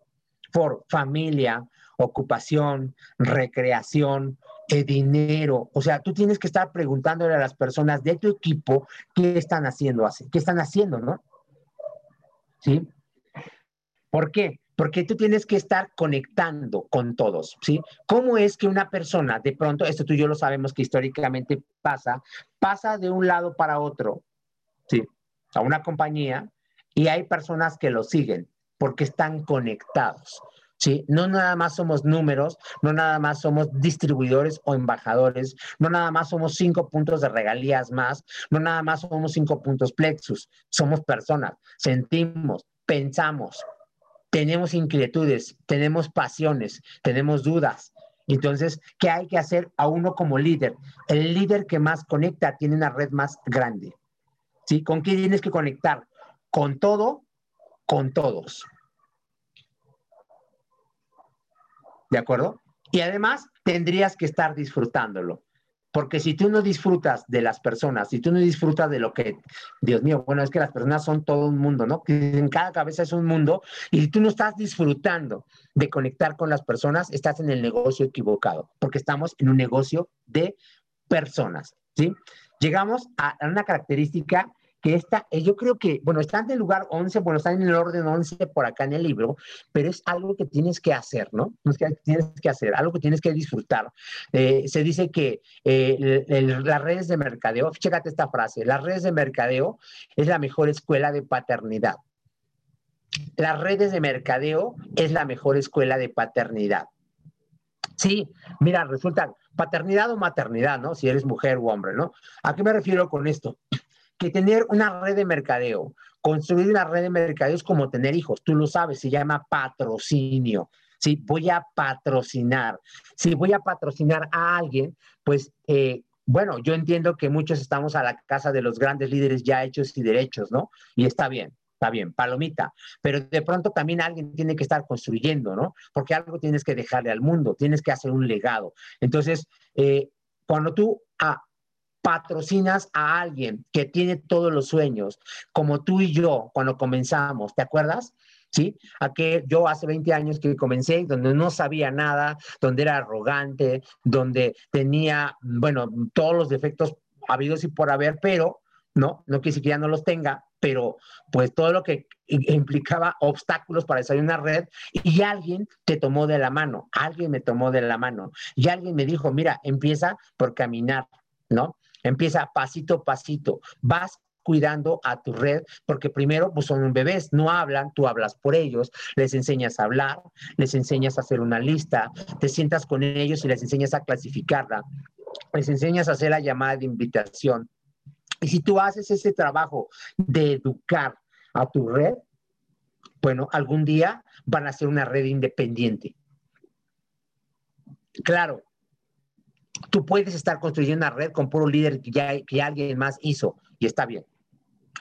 FORD, familia, ocupación, recreación, eh, dinero. O sea, tú tienes que estar preguntándole a las personas de tu equipo qué están haciendo, qué están haciendo, ¿no? ¿Sí? ¿Por qué? Porque tú tienes que estar conectando con todos, ¿sí? ¿Cómo es que una persona, de pronto, esto tú y yo lo sabemos que históricamente pasa, pasa de un lado para otro, ¿sí? A una compañía y hay personas que lo siguen porque están conectados. ¿sí? No nada más somos números, no nada más somos distribuidores o embajadores, no nada más somos cinco puntos de regalías más, no nada más somos cinco puntos plexus, somos personas, sentimos, pensamos, tenemos inquietudes, tenemos pasiones, tenemos dudas. Entonces, ¿qué hay que hacer a uno como líder? El líder que más conecta tiene una red más grande. ¿Sí? ¿Con qué tienes que conectar? Con todo, con todos. ¿De acuerdo? Y además tendrías que estar disfrutándolo. Porque si tú no disfrutas de las personas, si tú no disfrutas de lo que, Dios mío, bueno, es que las personas son todo un mundo, ¿no? En cada cabeza es un mundo y si tú no estás disfrutando de conectar con las personas, estás en el negocio equivocado, porque estamos en un negocio de personas, ¿sí? Llegamos a una característica que esta, eh, yo creo que, bueno, están en el lugar 11, bueno, están en el orden 11 por acá en el libro, pero es algo que tienes que hacer, ¿no? Es que tienes que hacer, algo que tienes que disfrutar. Eh, se dice que eh, las redes de mercadeo, chécate esta frase, las redes de mercadeo es la mejor escuela de paternidad. Las redes de mercadeo es la mejor escuela de paternidad. Sí, mira, resulta paternidad o maternidad, ¿no? Si eres mujer o hombre, ¿no? ¿A qué me refiero con esto? Que tener una red de mercadeo, construir una red de mercadeo es como tener hijos, tú lo sabes, se llama patrocinio. Si voy a patrocinar, si voy a patrocinar a alguien, pues eh, bueno, yo entiendo que muchos estamos a la casa de los grandes líderes ya hechos y derechos, ¿no? Y está bien, está bien, palomita, pero de pronto también alguien tiene que estar construyendo, ¿no? Porque algo tienes que dejarle al mundo, tienes que hacer un legado. Entonces, eh, cuando tú a, patrocinas a alguien que tiene todos los sueños, como tú y yo cuando comenzamos, ¿te acuerdas? ¿Sí? A que yo hace 20 años que comencé, donde no sabía nada, donde era arrogante, donde tenía, bueno, todos los defectos habidos y por haber, pero no, no que siquiera no los tenga, pero pues todo lo que implicaba obstáculos para salir una red y alguien te tomó de la mano, alguien me tomó de la mano y alguien me dijo, mira, empieza por caminar, ¿no? Empieza pasito a pasito. Vas cuidando a tu red, porque primero pues son bebés, no hablan, tú hablas por ellos, les enseñas a hablar, les enseñas a hacer una lista, te sientas con ellos y les enseñas a clasificarla, les enseñas a hacer la llamada de invitación. Y si tú haces ese trabajo de educar a tu red, bueno, algún día van a ser una red independiente. Claro, tú puedes estar construyendo una red con puro líder que ya, que alguien más hizo y está bien.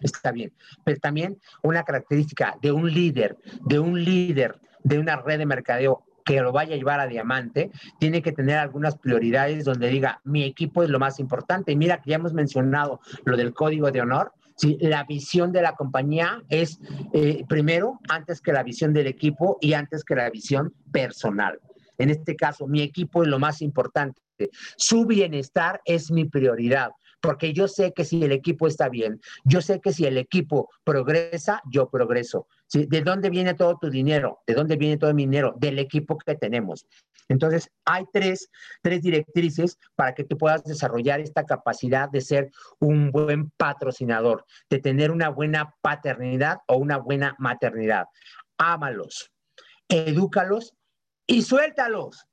Está bien. Pero también una característica de un líder, de un líder de una red de mercadeo que lo vaya a llevar a diamante, tiene que tener algunas prioridades donde diga, mi equipo es lo más importante. Y mira que ya hemos mencionado lo del código de honor. La visión de la compañía es eh, primero, antes que la visión del equipo y antes que la visión personal. En este caso, mi equipo es lo más importante. Su bienestar es mi prioridad, porque yo sé que si el equipo está bien, yo sé que si el equipo progresa, yo progreso. ¿De dónde viene todo tu dinero? ¿De dónde viene todo mi dinero? Del equipo que tenemos. Entonces, hay tres, tres directrices para que tú puedas desarrollar esta capacidad de ser un buen patrocinador, de tener una buena paternidad o una buena maternidad. Ámalos, edúcalos y suéltalos.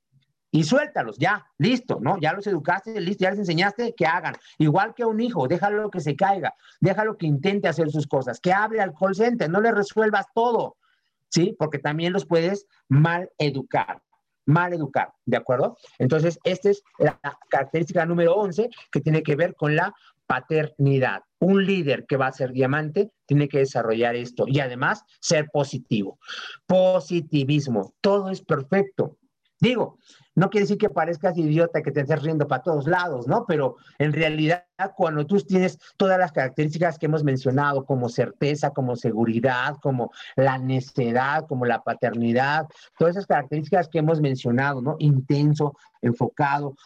Y suéltalos, ya, listo, ¿no? Ya los educaste, listo, ya les enseñaste que hagan. Igual que un hijo, déjalo que se caiga, déjalo que intente hacer sus cosas, que hable al call no le resuelvas todo, ¿sí? Porque también los puedes mal educar, mal educar, ¿de acuerdo? Entonces, esta es la característica número 11 que tiene que ver con la paternidad. Un líder que va a ser diamante tiene que desarrollar esto y además ser positivo. Positivismo, todo es perfecto. Digo, no quiere decir que parezcas idiota, que te estés riendo para todos lados, ¿no? Pero en realidad, cuando tú tienes todas las características que hemos mencionado, como certeza, como seguridad, como la necedad, como la paternidad, todas esas características que hemos mencionado, ¿no? Intenso, enfocado,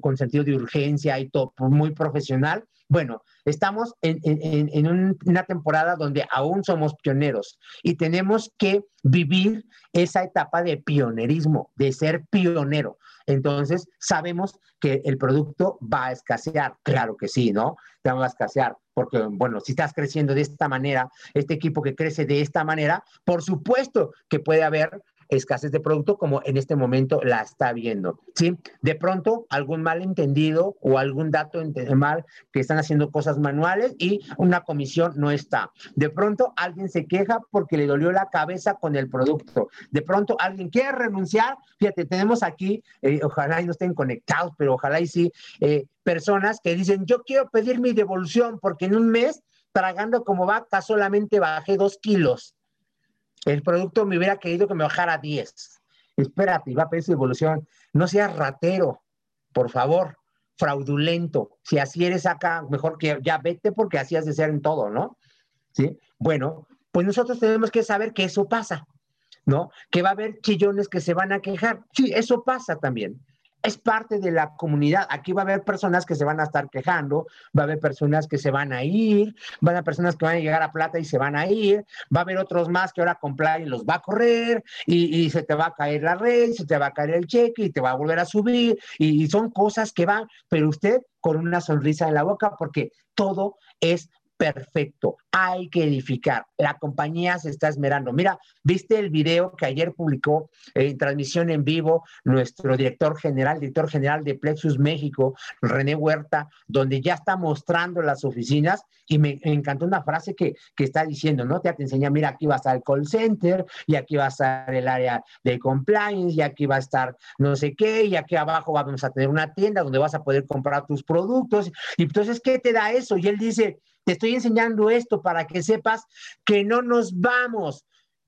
con sentido de urgencia y todo, muy profesional, bueno, estamos en, una temporada donde aún somos pioneros y tenemos que vivir esa etapa de pionerismo, de ser pionero. Entonces, sabemos que el producto va a escasear. Claro que sí, ¿no? Te va a escasear. Porque, bueno, si estás creciendo de esta manera, este equipo que crece de esta manera, por supuesto que puede haber escasez de producto como en este momento la está viendo. ¿sí? De pronto, algún malentendido o algún dato mal que están haciendo cosas manuales y una comisión no está. De pronto, alguien se queja porque le dolió la cabeza con el producto. De pronto, alguien quiere renunciar. Fíjate, tenemos aquí, eh, ojalá y no estén conectados, pero ojalá y sí, eh, personas que dicen, yo quiero pedir mi devolución porque en un mes, tragando como vaca, solamente bajé dos kilos. El producto me hubiera querido que me bajara 10. Espérate, va a pedir su evolución. No seas ratero, por favor, fraudulento. Si así eres acá, mejor que ya vete porque así has de ser en todo, ¿no? Sí. Bueno, pues nosotros tenemos que saber que eso pasa, ¿no? Que va a haber chillones que se van a quejar. Sí, eso pasa también es parte de la comunidad. Aquí va a haber personas que se van a estar quejando, va a haber personas que se van a ir, van a haber personas que van a llegar a plata y se van a ir, va a haber otros más que ahora comprar y los va a correr y, se te va a caer la red, se te va a caer el cheque y te va a volver a subir y son cosas que van, pero usted con una sonrisa en la boca porque todo es perfecto. Hay que edificar. La compañía se está esmerando. Mira, ¿viste el video que ayer publicó en transmisión en vivo nuestro director general, director general de Plexus México, René Huerta, donde ya está mostrando las oficinas? Y me, encantó una frase que, que, está diciendo, ¿no? Te, te enseña, mira, aquí va a estar el call center, y aquí va a estar el área de compliance, y aquí va a estar no sé qué, y aquí abajo vamos a tener una tienda donde vas a poder comprar tus productos. Y entonces, ¿qué te da eso? Y él dice, te estoy enseñando esto para que sepas que no nos vamos,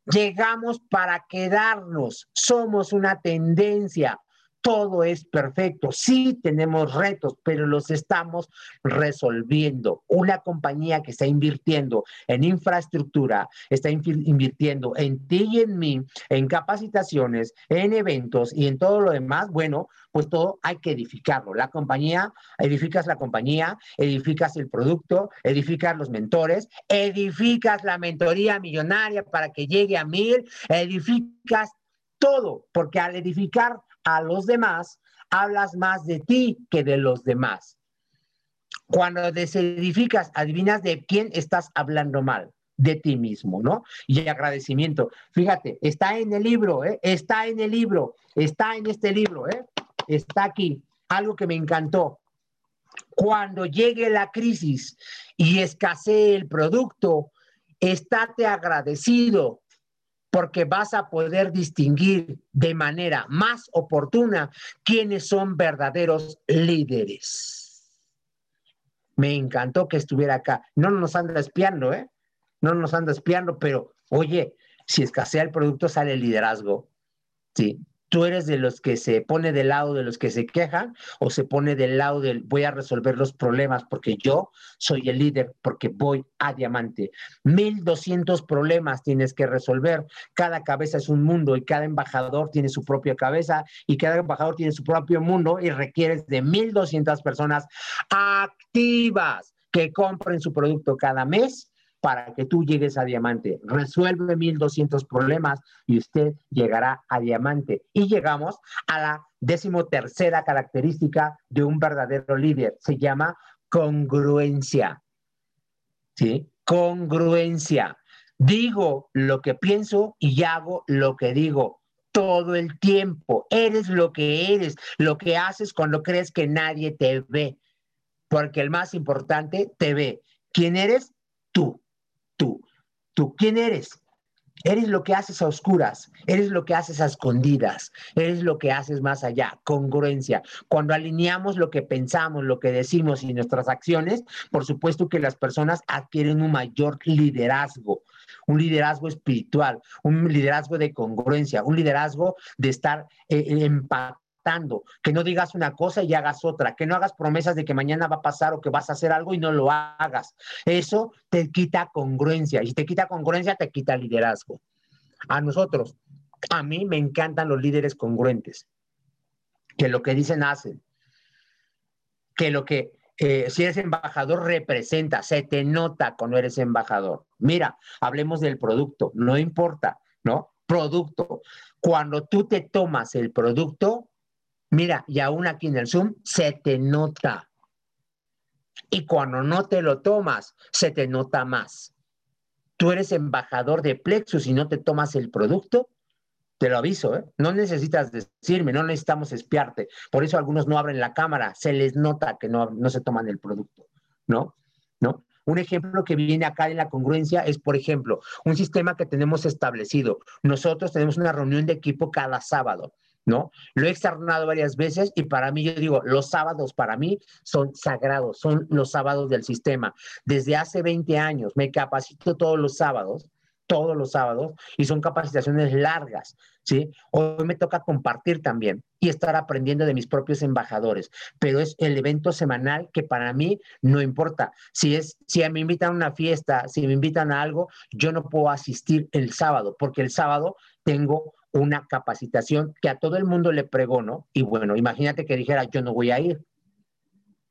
llegamos para quedarnos, somos una tendencia, todo es perfecto. Sí tenemos retos, pero los estamos resolviendo. Una compañía que está invirtiendo en infraestructura, está invirtiendo en ti y en mí, en capacitaciones, en eventos y en todo lo demás, bueno, pues todo hay que edificarlo. La compañía, edificas la compañía, edificas el producto, edificas los mentores, edificas la mentoría millonaria para que llegue a mil, edificas todo, porque al edificar a los demás, hablas más de ti que de los demás. Cuando desedificas, adivinas de quién estás hablando mal, de ti mismo, ¿no? Y agradecimiento. Fíjate, está en el libro, ¿eh? Está en el libro, está en este libro, ¿eh? Está aquí. Algo que me encantó. Cuando llegue la crisis y escasee el producto, estate agradecido porque vas a poder distinguir de manera más oportuna quiénes son verdaderos líderes. Me encantó que estuviera acá. No nos anda espiando, ¿eh? No nos anda espiando, pero oye, si escasea el producto, sale el liderazgo. Sí, ¿Tú eres de los que se pone del lado de los que se quejan o se pone del lado del voy a resolver los problemas porque yo soy el líder porque voy a diamante? 1200 problemas tienes que resolver. Cada cabeza es un mundo y cada embajador tiene su propia cabeza y cada embajador tiene su propio mundo y requieres de 1200 personas activas que compren su producto cada mes para que tú llegues a diamante. Resuelve 1200 problemas y usted llegará a diamante. Y llegamos a la decimotercera característica de un verdadero líder. Se llama congruencia. ¿Sí? Congruencia. Digo lo que pienso y hago lo que digo todo el tiempo. Eres lo que eres, lo que haces cuando crees que nadie te ve. Porque el más importante te ve. ¿Quién eres? Tú tú. ¿Tú quién eres? Eres lo que haces a oscuras, eres lo que haces a escondidas, eres lo que haces más allá, congruencia. Cuando alineamos lo que pensamos, lo que decimos y nuestras acciones, por supuesto que las personas adquieren un mayor liderazgo, un liderazgo espiritual, un liderazgo de congruencia, un liderazgo de estar eh, empatado que no digas una cosa y hagas otra, que no hagas promesas de que mañana va a pasar o que vas a hacer algo y no lo hagas. Eso te quita congruencia y si te quita congruencia te quita liderazgo. A nosotros, a mí me encantan los líderes congruentes, que lo que dicen hacen, que lo que eh, si eres embajador representa, se te nota cuando eres embajador. Mira, hablemos del producto, no importa, ¿no? Producto. Cuando tú te tomas el producto, Mira, y aún aquí en el Zoom se te nota. Y cuando no te lo tomas, se te nota más. Tú eres embajador de Plexus y no te tomas el producto, te lo aviso, ¿eh? No necesitas decirme, no necesitamos espiarte. Por eso algunos no abren la cámara, se les nota que no, no se toman el producto, ¿no? ¿No? Un ejemplo que viene acá en la congruencia es, por ejemplo, un sistema que tenemos establecido. Nosotros tenemos una reunión de equipo cada sábado. ¿No? Lo he externado varias veces y para mí, yo digo, los sábados para mí son sagrados, son los sábados del sistema. Desde hace 20 años me capacito todos los sábados, todos los sábados, y son capacitaciones largas, ¿sí? Hoy me toca compartir también y estar aprendiendo de mis propios embajadores, pero es el evento semanal que para mí no importa. Si es si me invitan a una fiesta, si me invitan a algo, yo no puedo asistir el sábado, porque el sábado tengo una capacitación que a todo el mundo le pregono, y bueno, imagínate que dijera, yo no voy a ir,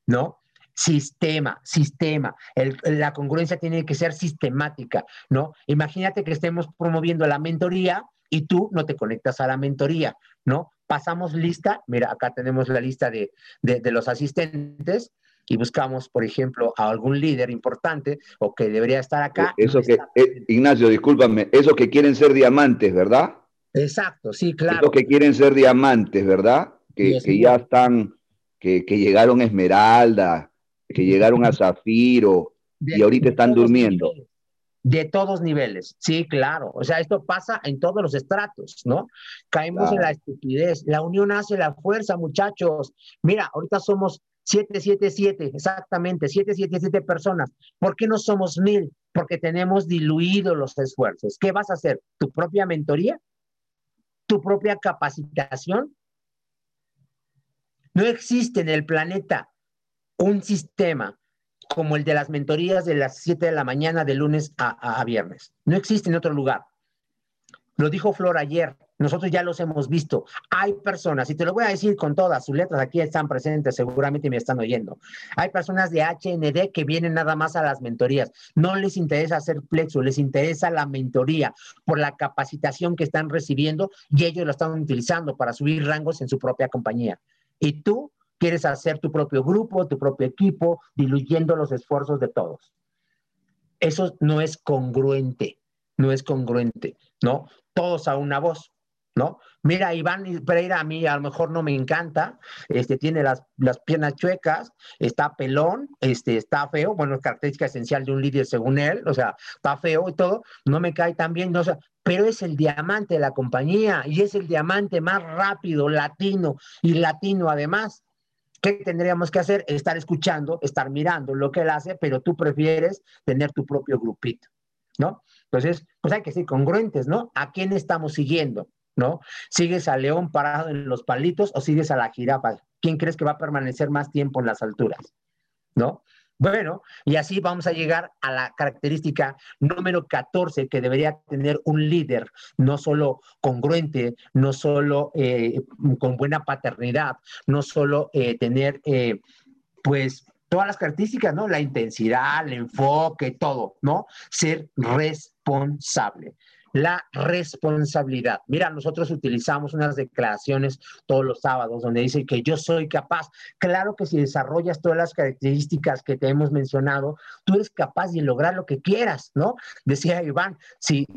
¿no? Sistema, sistema. la congruencia tiene que ser sistemática, ¿no? Imagínate que estemos promoviendo la mentoría y tú no te conectas a la mentoría, ¿no? Pasamos lista, mira, acá tenemos la lista de, de, los asistentes y buscamos, por ejemplo, a algún líder importante o que debería estar acá. Eso que, eh, Ignacio, discúlpame, eso que quieren ser diamantes, ¿verdad? Exacto, sí, claro. Los que quieren ser diamantes, ¿verdad? Que, ya están, que, llegaron a Esmeralda, que llegaron a Zafiro y ahorita están durmiendo. de todos niveles, sí, claro. O sea, esto pasa en todos los estratos, ¿no? Caemos en la estupidez. La unión hace la fuerza, muchachos. Mira, ahorita somos 777, exactamente, 777 personas. ¿Por qué no somos mil? Porque tenemos diluido los esfuerzos. ¿Qué vas a hacer? ¿Tu propia mentoría? Tu propia capacitación. No existe en el planeta un sistema como el de las mentorías de las 7 de la mañana de lunes a, a, viernes. No existe en otro lugar. Lo dijo Flor ayer. Nosotros ya los hemos visto. Hay personas, y te lo voy a decir con todas sus letras, aquí están presentes, seguramente me están oyendo. Hay personas de HND que vienen nada más a las mentorías. No les interesa hacer plexo, les interesa la mentoría por la capacitación que están recibiendo y ellos lo están utilizando para subir rangos en su propia compañía. Y tú quieres hacer tu propio grupo, tu propio equipo, diluyendo los esfuerzos de todos. Eso no es congruente, no es congruente, ¿no? Todos a una voz ¿no? Mira, Iván Pereira a mí a lo mejor no me encanta, este, tiene las, las piernas chuecas, está pelón, este, está feo, bueno, es característica esencial de un líder según él, o sea, está feo y todo, no me cae tan bien, no, pero es el diamante de la compañía y es el diamante más rápido, latino y latino además. ¿Qué tendríamos que hacer? Estar escuchando, estar mirando lo que él hace, pero tú prefieres tener tu propio grupito, ¿no? Entonces, pues hay que ser congruentes, ¿no? ¿A quién estamos siguiendo? ¿No? ¿Sigues al león parado en los palitos o sigues a la jirafa? ¿Quién crees que va a permanecer más tiempo en las alturas? ¿No? Bueno, y así vamos a llegar a la característica número 14 que debería tener un líder, no solo congruente, no solo eh, con buena paternidad, no solo eh, tener, eh, pues, todas las características, ¿no? La intensidad, el enfoque, todo, ¿no? Ser responsable la responsabilidad. Mira, nosotros utilizamos unas declaraciones todos los sábados donde dice que yo soy capaz. Claro que si desarrollas todas las características que te hemos mencionado, tú eres capaz de lograr lo que quieras, ¿no? Decía Iván, si,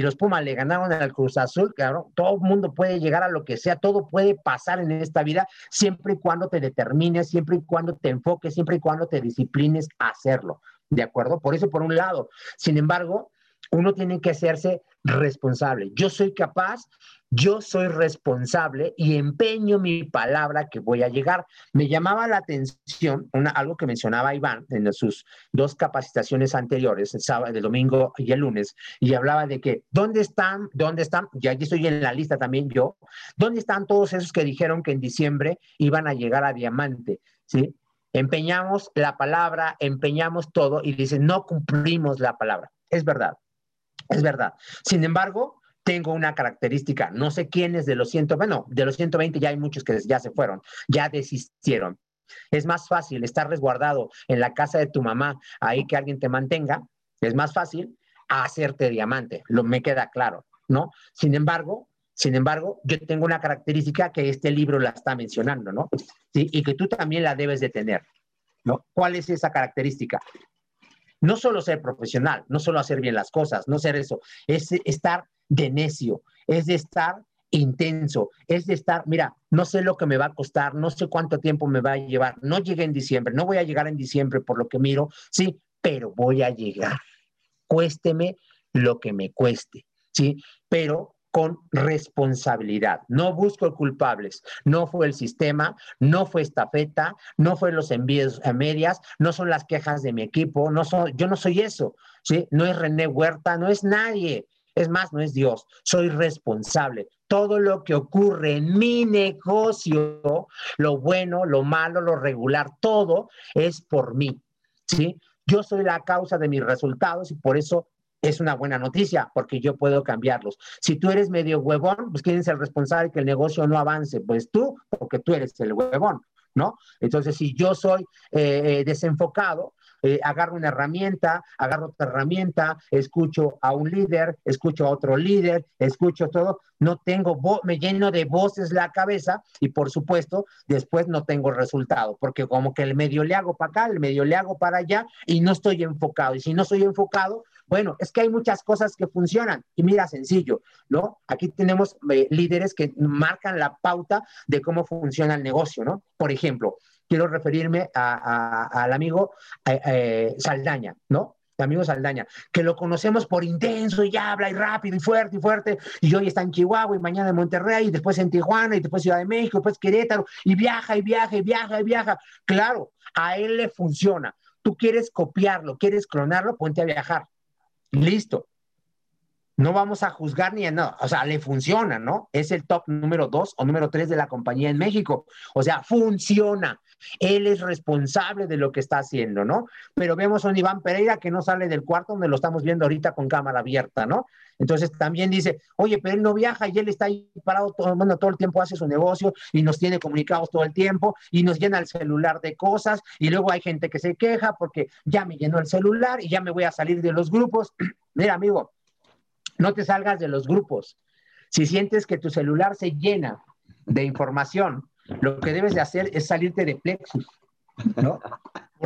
los Pumas le ganaron al Cruz Azul, claro, todo el mundo puede llegar a lo que sea, todo puede pasar en esta vida siempre y cuando te determines, siempre y cuando te enfoques, siempre y cuando te disciplines a hacerlo. ¿De acuerdo? Por eso, por un lado. Sin embargo, uno tiene que hacerse responsable. Yo soy capaz, yo soy responsable y empeño mi palabra que voy a llegar. Me llamaba la atención algo que mencionaba Iván en sus dos capacitaciones anteriores, el sábado, el domingo y el lunes, y hablaba de que, ¿dónde están? ¿Dónde están? Y aquí estoy en la lista también yo. ¿Dónde están todos esos que dijeron que en diciembre iban a llegar a diamante? ¿Sí? Empeñamos la palabra, empeñamos todo y dicen, no cumplimos la palabra. Es verdad es verdad. Sin embargo, tengo una característica, no sé quiénes de los 100, bueno, de los 120 ya hay muchos que ya se fueron, ya desistieron. Es más fácil estar resguardado en la casa de tu mamá, ahí que alguien te mantenga, es más fácil hacerte diamante, lo me queda claro, ¿no? Sin embargo, sin embargo, yo tengo una característica que este libro la está mencionando, ¿no? Y que tú también la debes de tener, ¿no? ¿Cuál es esa característica? No solo ser profesional, no solo hacer bien las cosas, no ser eso, es estar de necio, es de estar intenso, es de estar, mira, no sé lo que me va a costar, no sé cuánto tiempo me va a llevar, no llegué en diciembre, no voy a llegar en diciembre por lo que miro, sí, pero voy a llegar, cuésteme lo que me cueste, sí, pero con responsabilidad. No busco culpables. No fue el sistema, no fue esta feta, no fue los envíos a medias, no son las quejas de mi equipo, no soy, yo no soy eso, ¿sí? No es René Huerta, no es nadie. Es más, no es Dios. Soy responsable. Todo lo que ocurre en mi negocio, lo bueno, lo malo, lo regular, todo es por mí, ¿sí? Yo soy la causa de mis resultados y por eso es una buena noticia porque yo puedo cambiarlos. Si tú eres medio huevón, pues ¿quién es el responsable que el negocio no avance? Pues tú, porque tú eres el huevón, ¿no? Entonces, si yo soy eh, eh, desenfocado, eh, agarro una herramienta, agarro otra herramienta, escucho a un líder, escucho a otro líder, escucho todo, no tengo, me lleno de voces la cabeza y por supuesto después no tengo resultado, porque como que el medio le hago para acá, el medio le hago para allá y no estoy enfocado. Y si no estoy enfocado, bueno, es que hay muchas cosas que funcionan. Y mira, sencillo, ¿no? Aquí tenemos eh, líderes que marcan la pauta de cómo funciona el negocio, ¿no? Por ejemplo, quiero referirme al amigo eh, eh, Saldaña, ¿no? El amigo Saldaña, que lo conocemos por intenso y habla y rápido y fuerte y fuerte, y hoy está en Chihuahua y mañana en Monterrey y después en Tijuana y después Ciudad de México, después Querétaro y viaja y viaja y viaja y viaja. Claro, a él le funciona. Tú quieres copiarlo, quieres clonarlo, ponte a viajar. Listo. No vamos a juzgar ni a nada. O sea, le funciona, ¿no? Es el top número dos o número tres de la compañía en México. O sea, funciona. Él es responsable de lo que está haciendo, ¿no? Pero vemos a un Iván Pereira que no sale del cuarto donde lo estamos viendo ahorita con cámara abierta, ¿no? Entonces también dice, oye, pero él no viaja y él está ahí parado todo, bueno, todo el tiempo hace su negocio y nos tiene comunicados todo el tiempo y nos llena el celular de cosas y luego hay gente que se queja porque ya me llenó el celular y ya me voy a salir de los grupos. Mira, amigo, no te salgas de los grupos. Si sientes que tu celular se llena de información, lo que debes de hacer es salirte de Plexus, ¿no?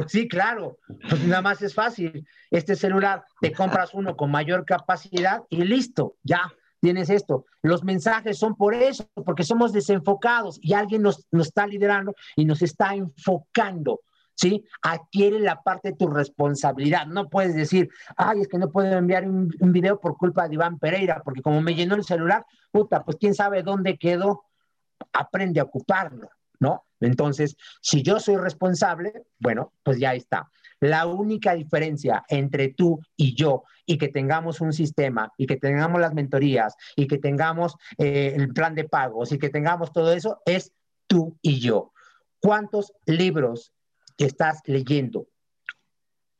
sí, claro, pues nada más es fácil. Este celular, te compras uno con mayor capacidad y listo, ya, tienes esto. Los mensajes son por eso, porque somos desenfocados y alguien nos, nos está liderando y nos está enfocando. ¿Sí? Adquiere la parte de tu responsabilidad. No puedes decir, ay, es que no puedo enviar un, video por culpa de Iván Pereira, porque como me llenó el celular, puta, pues quién sabe dónde quedó. Aprende a ocuparlo, ¿no? Entonces, si yo soy responsable, bueno, pues ya está. La única diferencia entre tú y yo y que tengamos un sistema y que tengamos las mentorías y que tengamos eh, el plan de pagos y que tengamos todo eso es tú y yo. ¿Cuántos libros estás leyendo?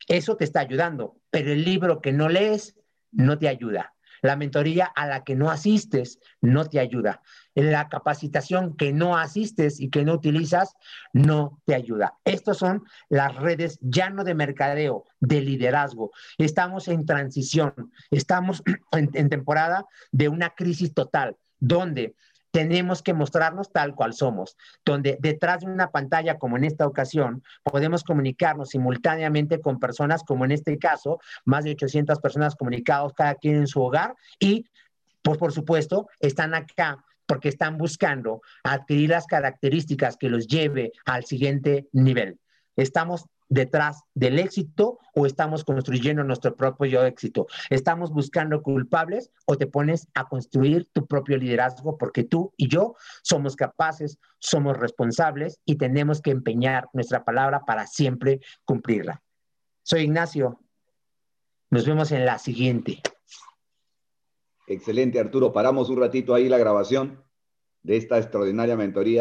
Eso te está ayudando, pero el libro que no lees no te ayuda. La mentoría a la que no asistes no te ayuda. La capacitación que no asistes y que no utilizas no te ayuda. Estas son las redes ya no de mercadeo, de liderazgo. Estamos en transición, estamos en, en temporada de una crisis total, donde tenemos que mostrarnos tal cual somos, donde detrás de una pantalla, como en esta ocasión, podemos comunicarnos simultáneamente con personas, como en este caso, más de 800 personas comunicados, cada quien en su hogar, y pues por supuesto están acá porque están buscando adquirir las características que los lleve al siguiente nivel. Estamos detrás del éxito o estamos construyendo nuestro propio éxito? ¿Estamos buscando culpables o te pones a construir tu propio liderazgo porque tú y yo somos capaces, somos responsables y tenemos que empeñar nuestra palabra para siempre cumplirla? Soy Ignacio. Nos vemos en la siguiente. Excelente, Arturo. Paramos un ratito ahí la grabación de esta extraordinaria mentoría